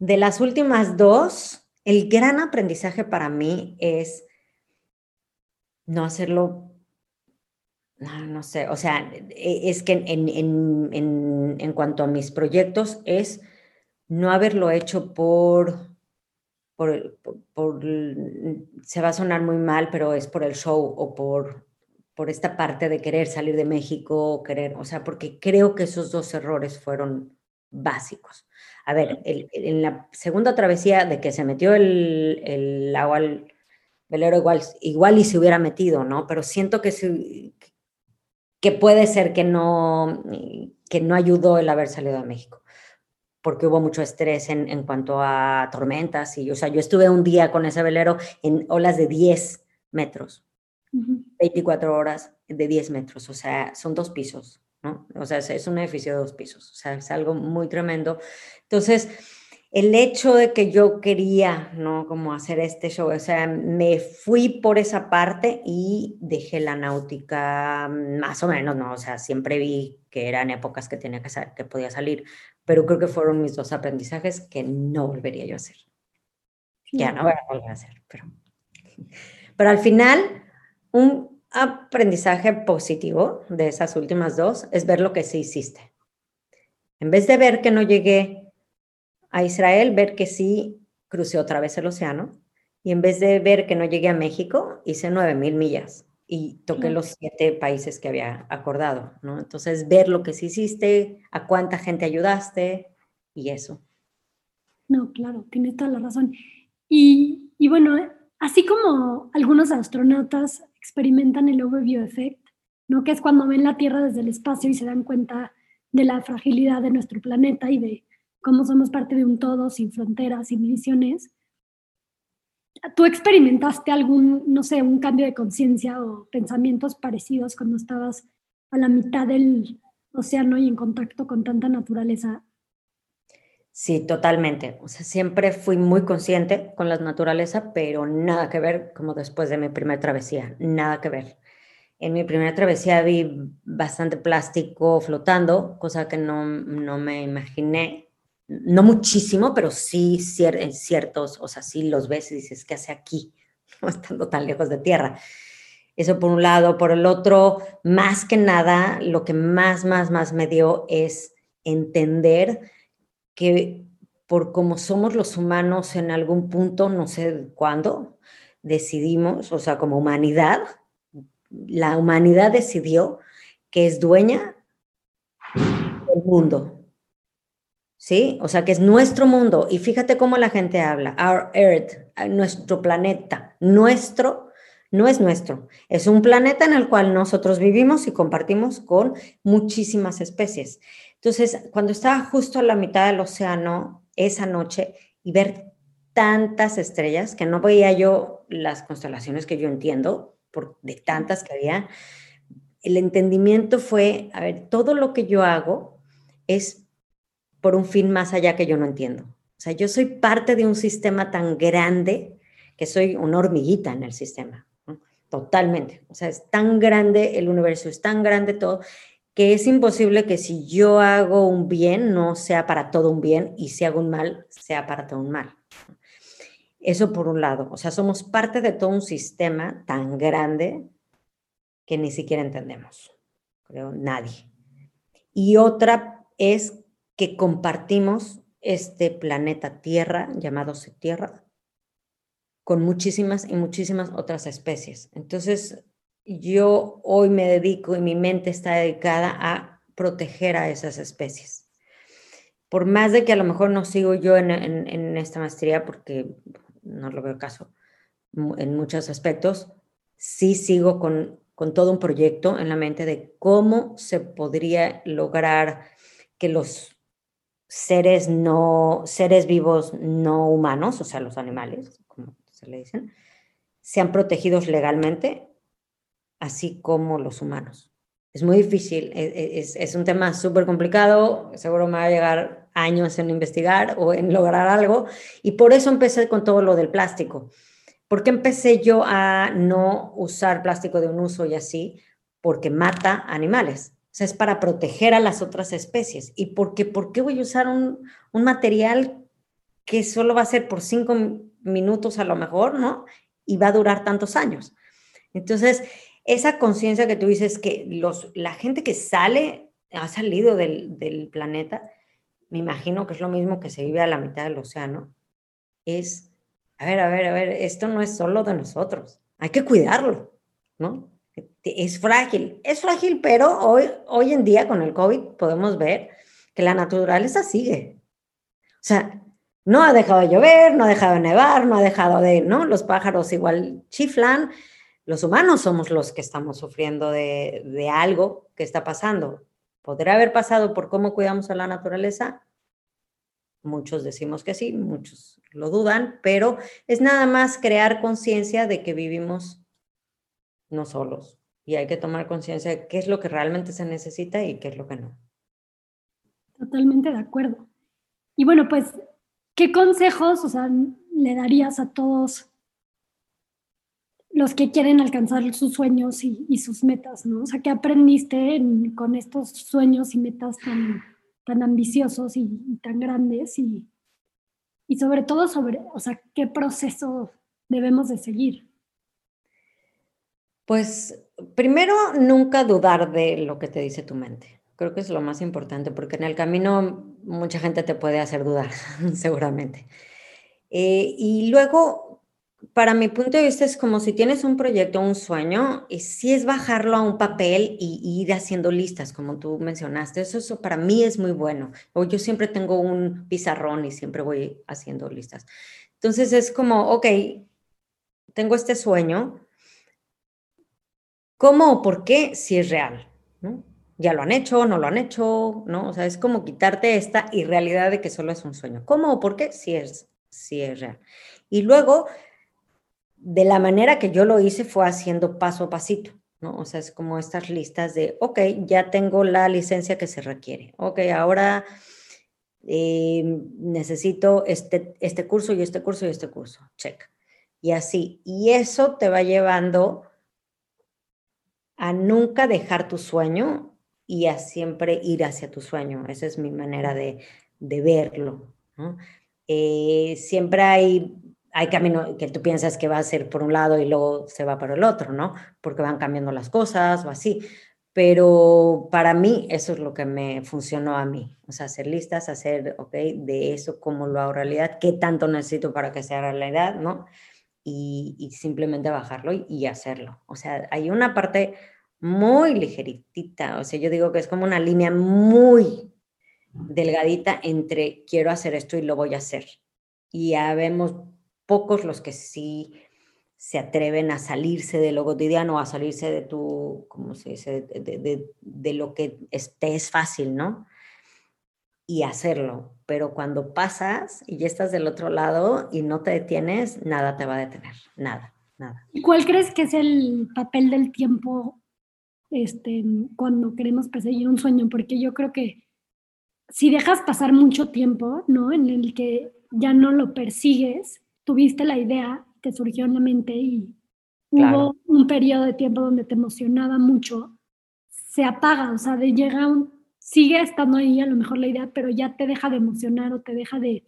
De las últimas dos, el gran aprendizaje para mí es no hacerlo no, no sé, o sea, e, es que en, en, en, en, cuanto a mis proyectos es no haberlo hecho por, por, por, se va a sonar muy mal, pero es por el show o por, por esta parte de querer salir de México, querer, o sea, porque creo que esos dos errores fueron básicos. A ver, en la segunda travesía de que se metió el, el agua al velero igual, igual y se hubiera metido, ¿no? Pero siento que, se, que puede ser que no, que no ayudó el haber salido de México, porque hubo mucho estrés en, en cuanto a tormentas. Y, o sea, yo estuve un día con ese velero en olas de 10 metros, 24 horas de 10 metros, o sea, son dos pisos, ¿no? O sea, es un edificio de dos pisos, o sea, es algo muy tremendo. Entonces, el hecho de que yo quería, ¿no? Como hacer este show, o sea, me fui por esa parte y dejé la náutica más o menos, ¿no? O sea, siempre vi que eran épocas que tenía que, que podía salir, pero creo que fueron mis dos aprendizajes que no volvería yo a hacer. Ya no voy a volver a hacer, pero... Pero al final, un aprendizaje positivo de esas últimas dos es ver lo que sí hiciste. En vez de ver que no llegué a Israel, ver que sí crucé otra vez el océano y en vez de ver que no llegué a México, hice 9.000 millas y toqué los siete países que había acordado, ¿no? Entonces, ver lo que sí hiciste, a cuánta gente ayudaste y eso. No, claro, tienes toda la razón. Y, y bueno, así como algunos astronautas experimentan el overview effect, ¿no? Que es cuando ven la Tierra desde el espacio y se dan cuenta de la fragilidad de nuestro planeta y de cómo somos parte de un todo sin fronteras, sin divisiones. ¿Tú experimentaste algún, no sé, un cambio de conciencia o pensamientos parecidos cuando estabas a la mitad del océano y en contacto con tanta naturaleza. Sí, totalmente. O sea, siempre fui muy consciente con la naturaleza, pero nada que ver como después de mi primera travesía, nada que ver. En mi primera travesía vi bastante plástico flotando, cosa que no, no me imaginé. No muchísimo, pero sí ciertos, o sea, sí los ves y dices, ¿qué hace aquí? No estando tan lejos de tierra. Eso por un lado. Por el otro, más que nada, lo que más, más, más me dio es entender que por como somos los humanos en algún punto, no sé cuándo, decidimos, o sea, como humanidad, la humanidad decidió que es dueña del mundo. ¿Sí? O sea, que es nuestro mundo. Y fíjate cómo la gente habla. Our Earth, nuestro planeta, nuestro no es nuestro, es un planeta en el cual nosotros vivimos y compartimos con muchísimas especies. Entonces, cuando estaba justo a la mitad del océano esa noche y ver tantas estrellas, que no veía yo las constelaciones que yo entiendo, por, de tantas que había, el entendimiento fue, a ver, todo lo que yo hago es por un fin más allá que yo no entiendo. O sea, yo soy parte de un sistema tan grande que soy una hormiguita en el sistema totalmente. O sea, es tan grande el universo, es tan grande todo, que es imposible que si yo hago un bien, no sea para todo un bien, y si hago un mal, sea para todo un mal. Eso por un lado, o sea, somos parte de todo un sistema tan grande que ni siquiera entendemos, creo, nadie. Y otra es que compartimos este planeta Tierra, llamado Tierra, con muchísimas y muchísimas otras especies. Entonces, yo hoy me dedico y mi mente está dedicada a proteger a esas especies. Por más de que a lo mejor no sigo yo en, en, esta maestría, porque no lo veo caso en muchos aspectos, sí sigo con, con todo un proyecto en la mente de cómo se podría lograr que los seres no seres vivos no humanos, o sea, los animales, se le dicen, sean protegidos legalmente, así como los humanos. Es muy difícil, e, e, es, es un tema súper complicado, seguro me va a llegar años en investigar o en lograr algo, y por eso empecé con todo lo del plástico. ¿Por qué empecé yo a no usar plástico de un uso y así? Porque mata animales. Es para proteger a las otras especies. ¿Y por qué, por qué voy a usar un, un material que solo va a ser por cinco minutos a lo mejor, ¿no? Y va a durar tantos años. Entonces, esa conciencia que tú dices que los, la gente que sale, ha salido del, del planeta, me imagino que es lo mismo que se vive a la mitad del océano, es, a ver, a ver, a ver, esto no es solo de nosotros, hay que cuidarlo, ¿no? Es frágil, es frágil, pero hoy, hoy en día con el COVID podemos ver que la naturaleza sigue. O sea, no ha dejado de llover, no ha dejado de nevar, no ha dejado de, ¿no? Los pájaros igual chiflan. Los humanos somos los que estamos sufriendo de, de algo que está pasando. ¿Podrá haber pasado por cómo cuidamos a la naturaleza? Muchos decimos que sí, muchos lo dudan, pero es nada más crear conciencia de que vivimos no solos y hay que tomar conciencia de qué es lo que realmente se necesita y qué es lo que no. Totalmente de acuerdo. Y bueno, pues ¿qué consejos, o sea, le darías a todos los que quieren alcanzar sus sueños y, sus metas, ¿no? O sea, ¿qué aprendiste con estos sueños y metas tan, tan ambiciosos y, tan grandes? Y, y sobre todo sobre, o sea, ¿qué proceso debemos de seguir? Pues primero, nunca dudar de lo que te dice tu mente. Creo que es lo más importante, porque en el camino mucha gente te puede hacer dudar, seguramente. Eh, y luego, para mi punto de vista, es como si tienes un proyecto, un sueño, y si es bajarlo a un papel y, ir haciendo listas, como tú mencionaste. Eso, eso para mí es muy bueno. O yo siempre tengo un pizarrón y siempre voy haciendo listas. Entonces es como, ok, tengo este sueño. ¿Cómo o por qué? Si es real. ¿no? ya lo han hecho, no lo han hecho, ¿no? O sea, es como quitarte esta irrealidad de que solo es un sueño. ¿Cómo o por qué? Sí es, sí es real. Y luego, de la manera que yo lo hice fue haciendo paso a pasito. ¿no? O sea, es como estas listas de, ok, ya tengo la licencia que se requiere, ok, ahora eh, necesito este, este curso y este curso y este curso, check. Y así, y eso te va llevando a nunca dejar tu sueño y a siempre ir hacia tu sueño. Esa es mi manera de, de verlo. ¿no? Eh, siempre hay, hay camino que tú piensas que va a ser por un lado y luego se va para el otro, ¿no? Porque van cambiando las cosas o así. Pero para mí eso es lo que me funcionó a mí. O sea, hacer listas, hacer, ok, de eso cómo lo hago realidad, qué tanto necesito para que sea realidad, ¿no? Y, simplemente bajarlo y, hacerlo. O sea, hay una parte muy ligeritita, o sea, yo digo que es como una línea muy delgadita entre quiero hacer esto y lo voy a hacer. Y ya vemos pocos los que sí se atreven a salirse de lo cotidiano, a salirse de tu, ¿cómo se dice?, de, lo que es fácil, ¿no? Y hacerlo. Pero cuando pasas y ya estás del otro lado y no te detienes, nada te va a detener, nada, nada. ¿Y cuál crees que es el papel del tiempo este, cuando queremos perseguir un sueño? Porque yo creo que si dejas pasar mucho tiempo, ¿no? En el que ya no lo persigues, tuviste la idea, te surgió en la mente y hubo un periodo de tiempo donde te emocionaba mucho, se apaga, o sea, de llega un, sigue estando ahí a lo mejor la idea, pero ya te deja de emocionar o te deja de...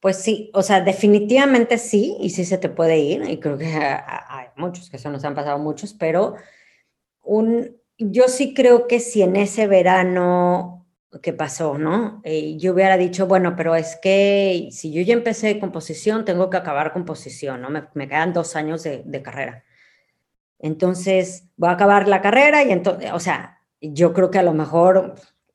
Pues sí, o sea, definitivamente sí, y sí se te puede ir, y creo que hay muchos, que eso nos han pasado muchos, pero un, yo sí creo que si en ese verano que pasó, ¿no? Eh, yo hubiera dicho, bueno, pero es que si yo ya empecé composición, tengo que acabar composición, ¿no? Me, quedan dos años de, de, carrera. Entonces, voy a acabar la carrera y entonces, o sea, yo creo que a lo mejor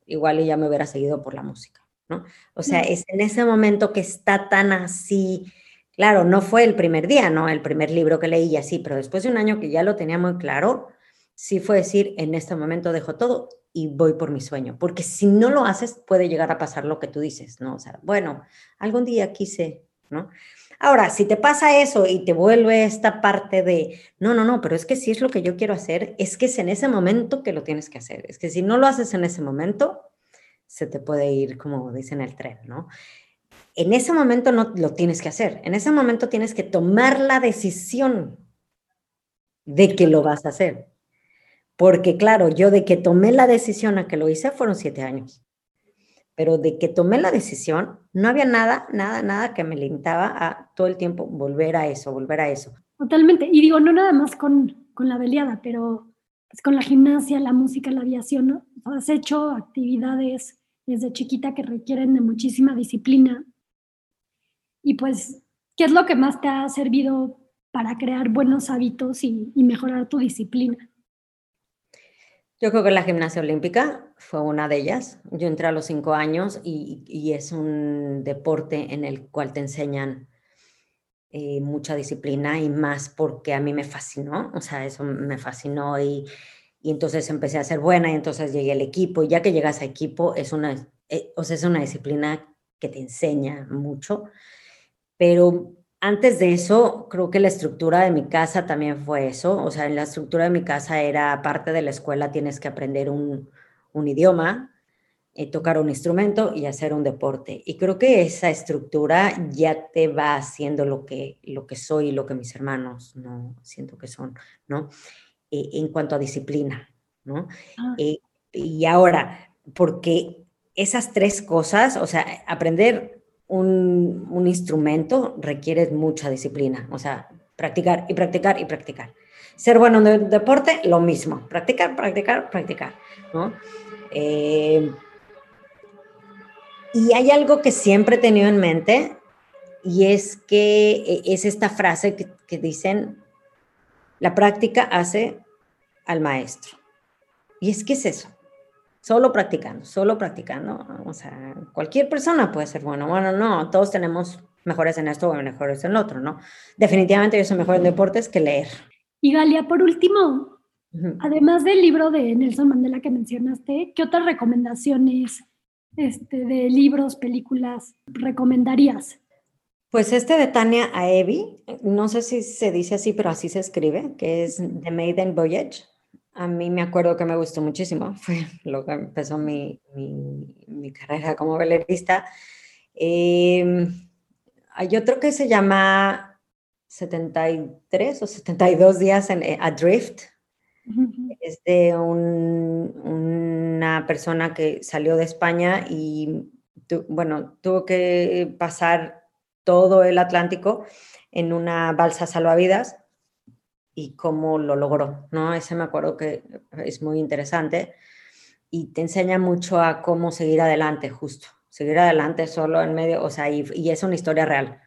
igual ya me hubiera seguido por la música, ¿no? O sea, es en ese momento que está tan así, claro, no fue el primer día, ¿no? El primer libro que leí y así, pero después de un año que ya lo tenía muy claro, sí fue decir, en este momento dejo todo y voy por mi sueño, porque si no lo haces puede llegar a pasar lo que tú dices, ¿no? O sea, bueno, algún día quise, ¿no? Ahora, si te pasa eso y te vuelve esta parte de, no, no, no, pero es que si es lo que yo quiero hacer, es que es en ese momento que lo tienes que hacer, es que si no lo haces en ese momento, se te puede ir, como dicen el tren, ¿no? En ese momento no lo tienes que hacer, en ese momento tienes que tomar la decisión de que lo vas a hacer. Porque claro, yo de que tomé la decisión a que lo hice fueron siete años. Pero de que tomé la decisión, no había nada, nada, nada que me limitaba a todo el tiempo volver a eso, volver a eso. Totalmente. Y digo, no nada más con, con la veliada, pero pues con la gimnasia, la música, la aviación, ¿no? Has hecho actividades desde chiquita que requieren de muchísima disciplina. Y pues, ¿qué es lo que más te ha servido para crear buenos hábitos y, y mejorar tu disciplina? Yo creo que la gimnasia olímpica fue una de ellas. Yo entré a los cinco años y, es un deporte en el cual te enseñan eh, mucha disciplina y más porque a mí me fascinó, o sea, eso me fascinó y, entonces empecé a ser buena y entonces llegué al equipo. Y ya que llegas a equipo es una, eh, o sea, es una disciplina que te enseña mucho, pero antes de eso, creo que la estructura de mi casa también fue eso. O sea, en la estructura de mi casa era parte de la escuela, tienes que aprender un, idioma, eh, tocar un instrumento y hacer un deporte. Y creo que esa estructura ya te va haciendo lo que, lo que soy y lo que mis hermanos no siento que son, ¿no? Eh, en cuanto a disciplina, ¿no? Ah. Eh, y ahora, porque esas tres cosas, o sea, aprender un, instrumento requiere mucha disciplina, o sea, practicar y practicar y practicar. Ser bueno en el deporte, lo mismo, practicar, practicar, practicar, ¿no? Eh, y hay algo que siempre he tenido en mente y es que e, es esta frase que, que dicen, la práctica hace al maestro. Y es que es eso. Solo practicando, solo practicando. O sea, cualquier persona puede ser bueno. Bueno, no, todos tenemos mejores en esto o mejores en lo otro, ¿no? Definitivamente yo soy mejor en deportes que leer. Y Galia, por último, además del libro de Nelson Mandela que mencionaste, ¿qué otras recomendaciones este, de libros, películas recomendarías? Pues este de Tania Aevi, no sé si se dice así, pero así se escribe, que es The Maiden Voyage. A mí me acuerdo que me gustó muchísimo, fue lo que empezó mi, mi, carrera como velerista. Em, hay otro que se llama 73 o 72 días en eh, Adrift. Es de una persona que salió de España y, bueno, tuvo que pasar todo el Atlántico en una balsa salvavidas y cómo lo logró, ¿no? Ese me acuerdo que es muy interesante y te enseña mucho a cómo seguir adelante, justo. Seguir adelante solo en medio, o sea, y, es una historia real.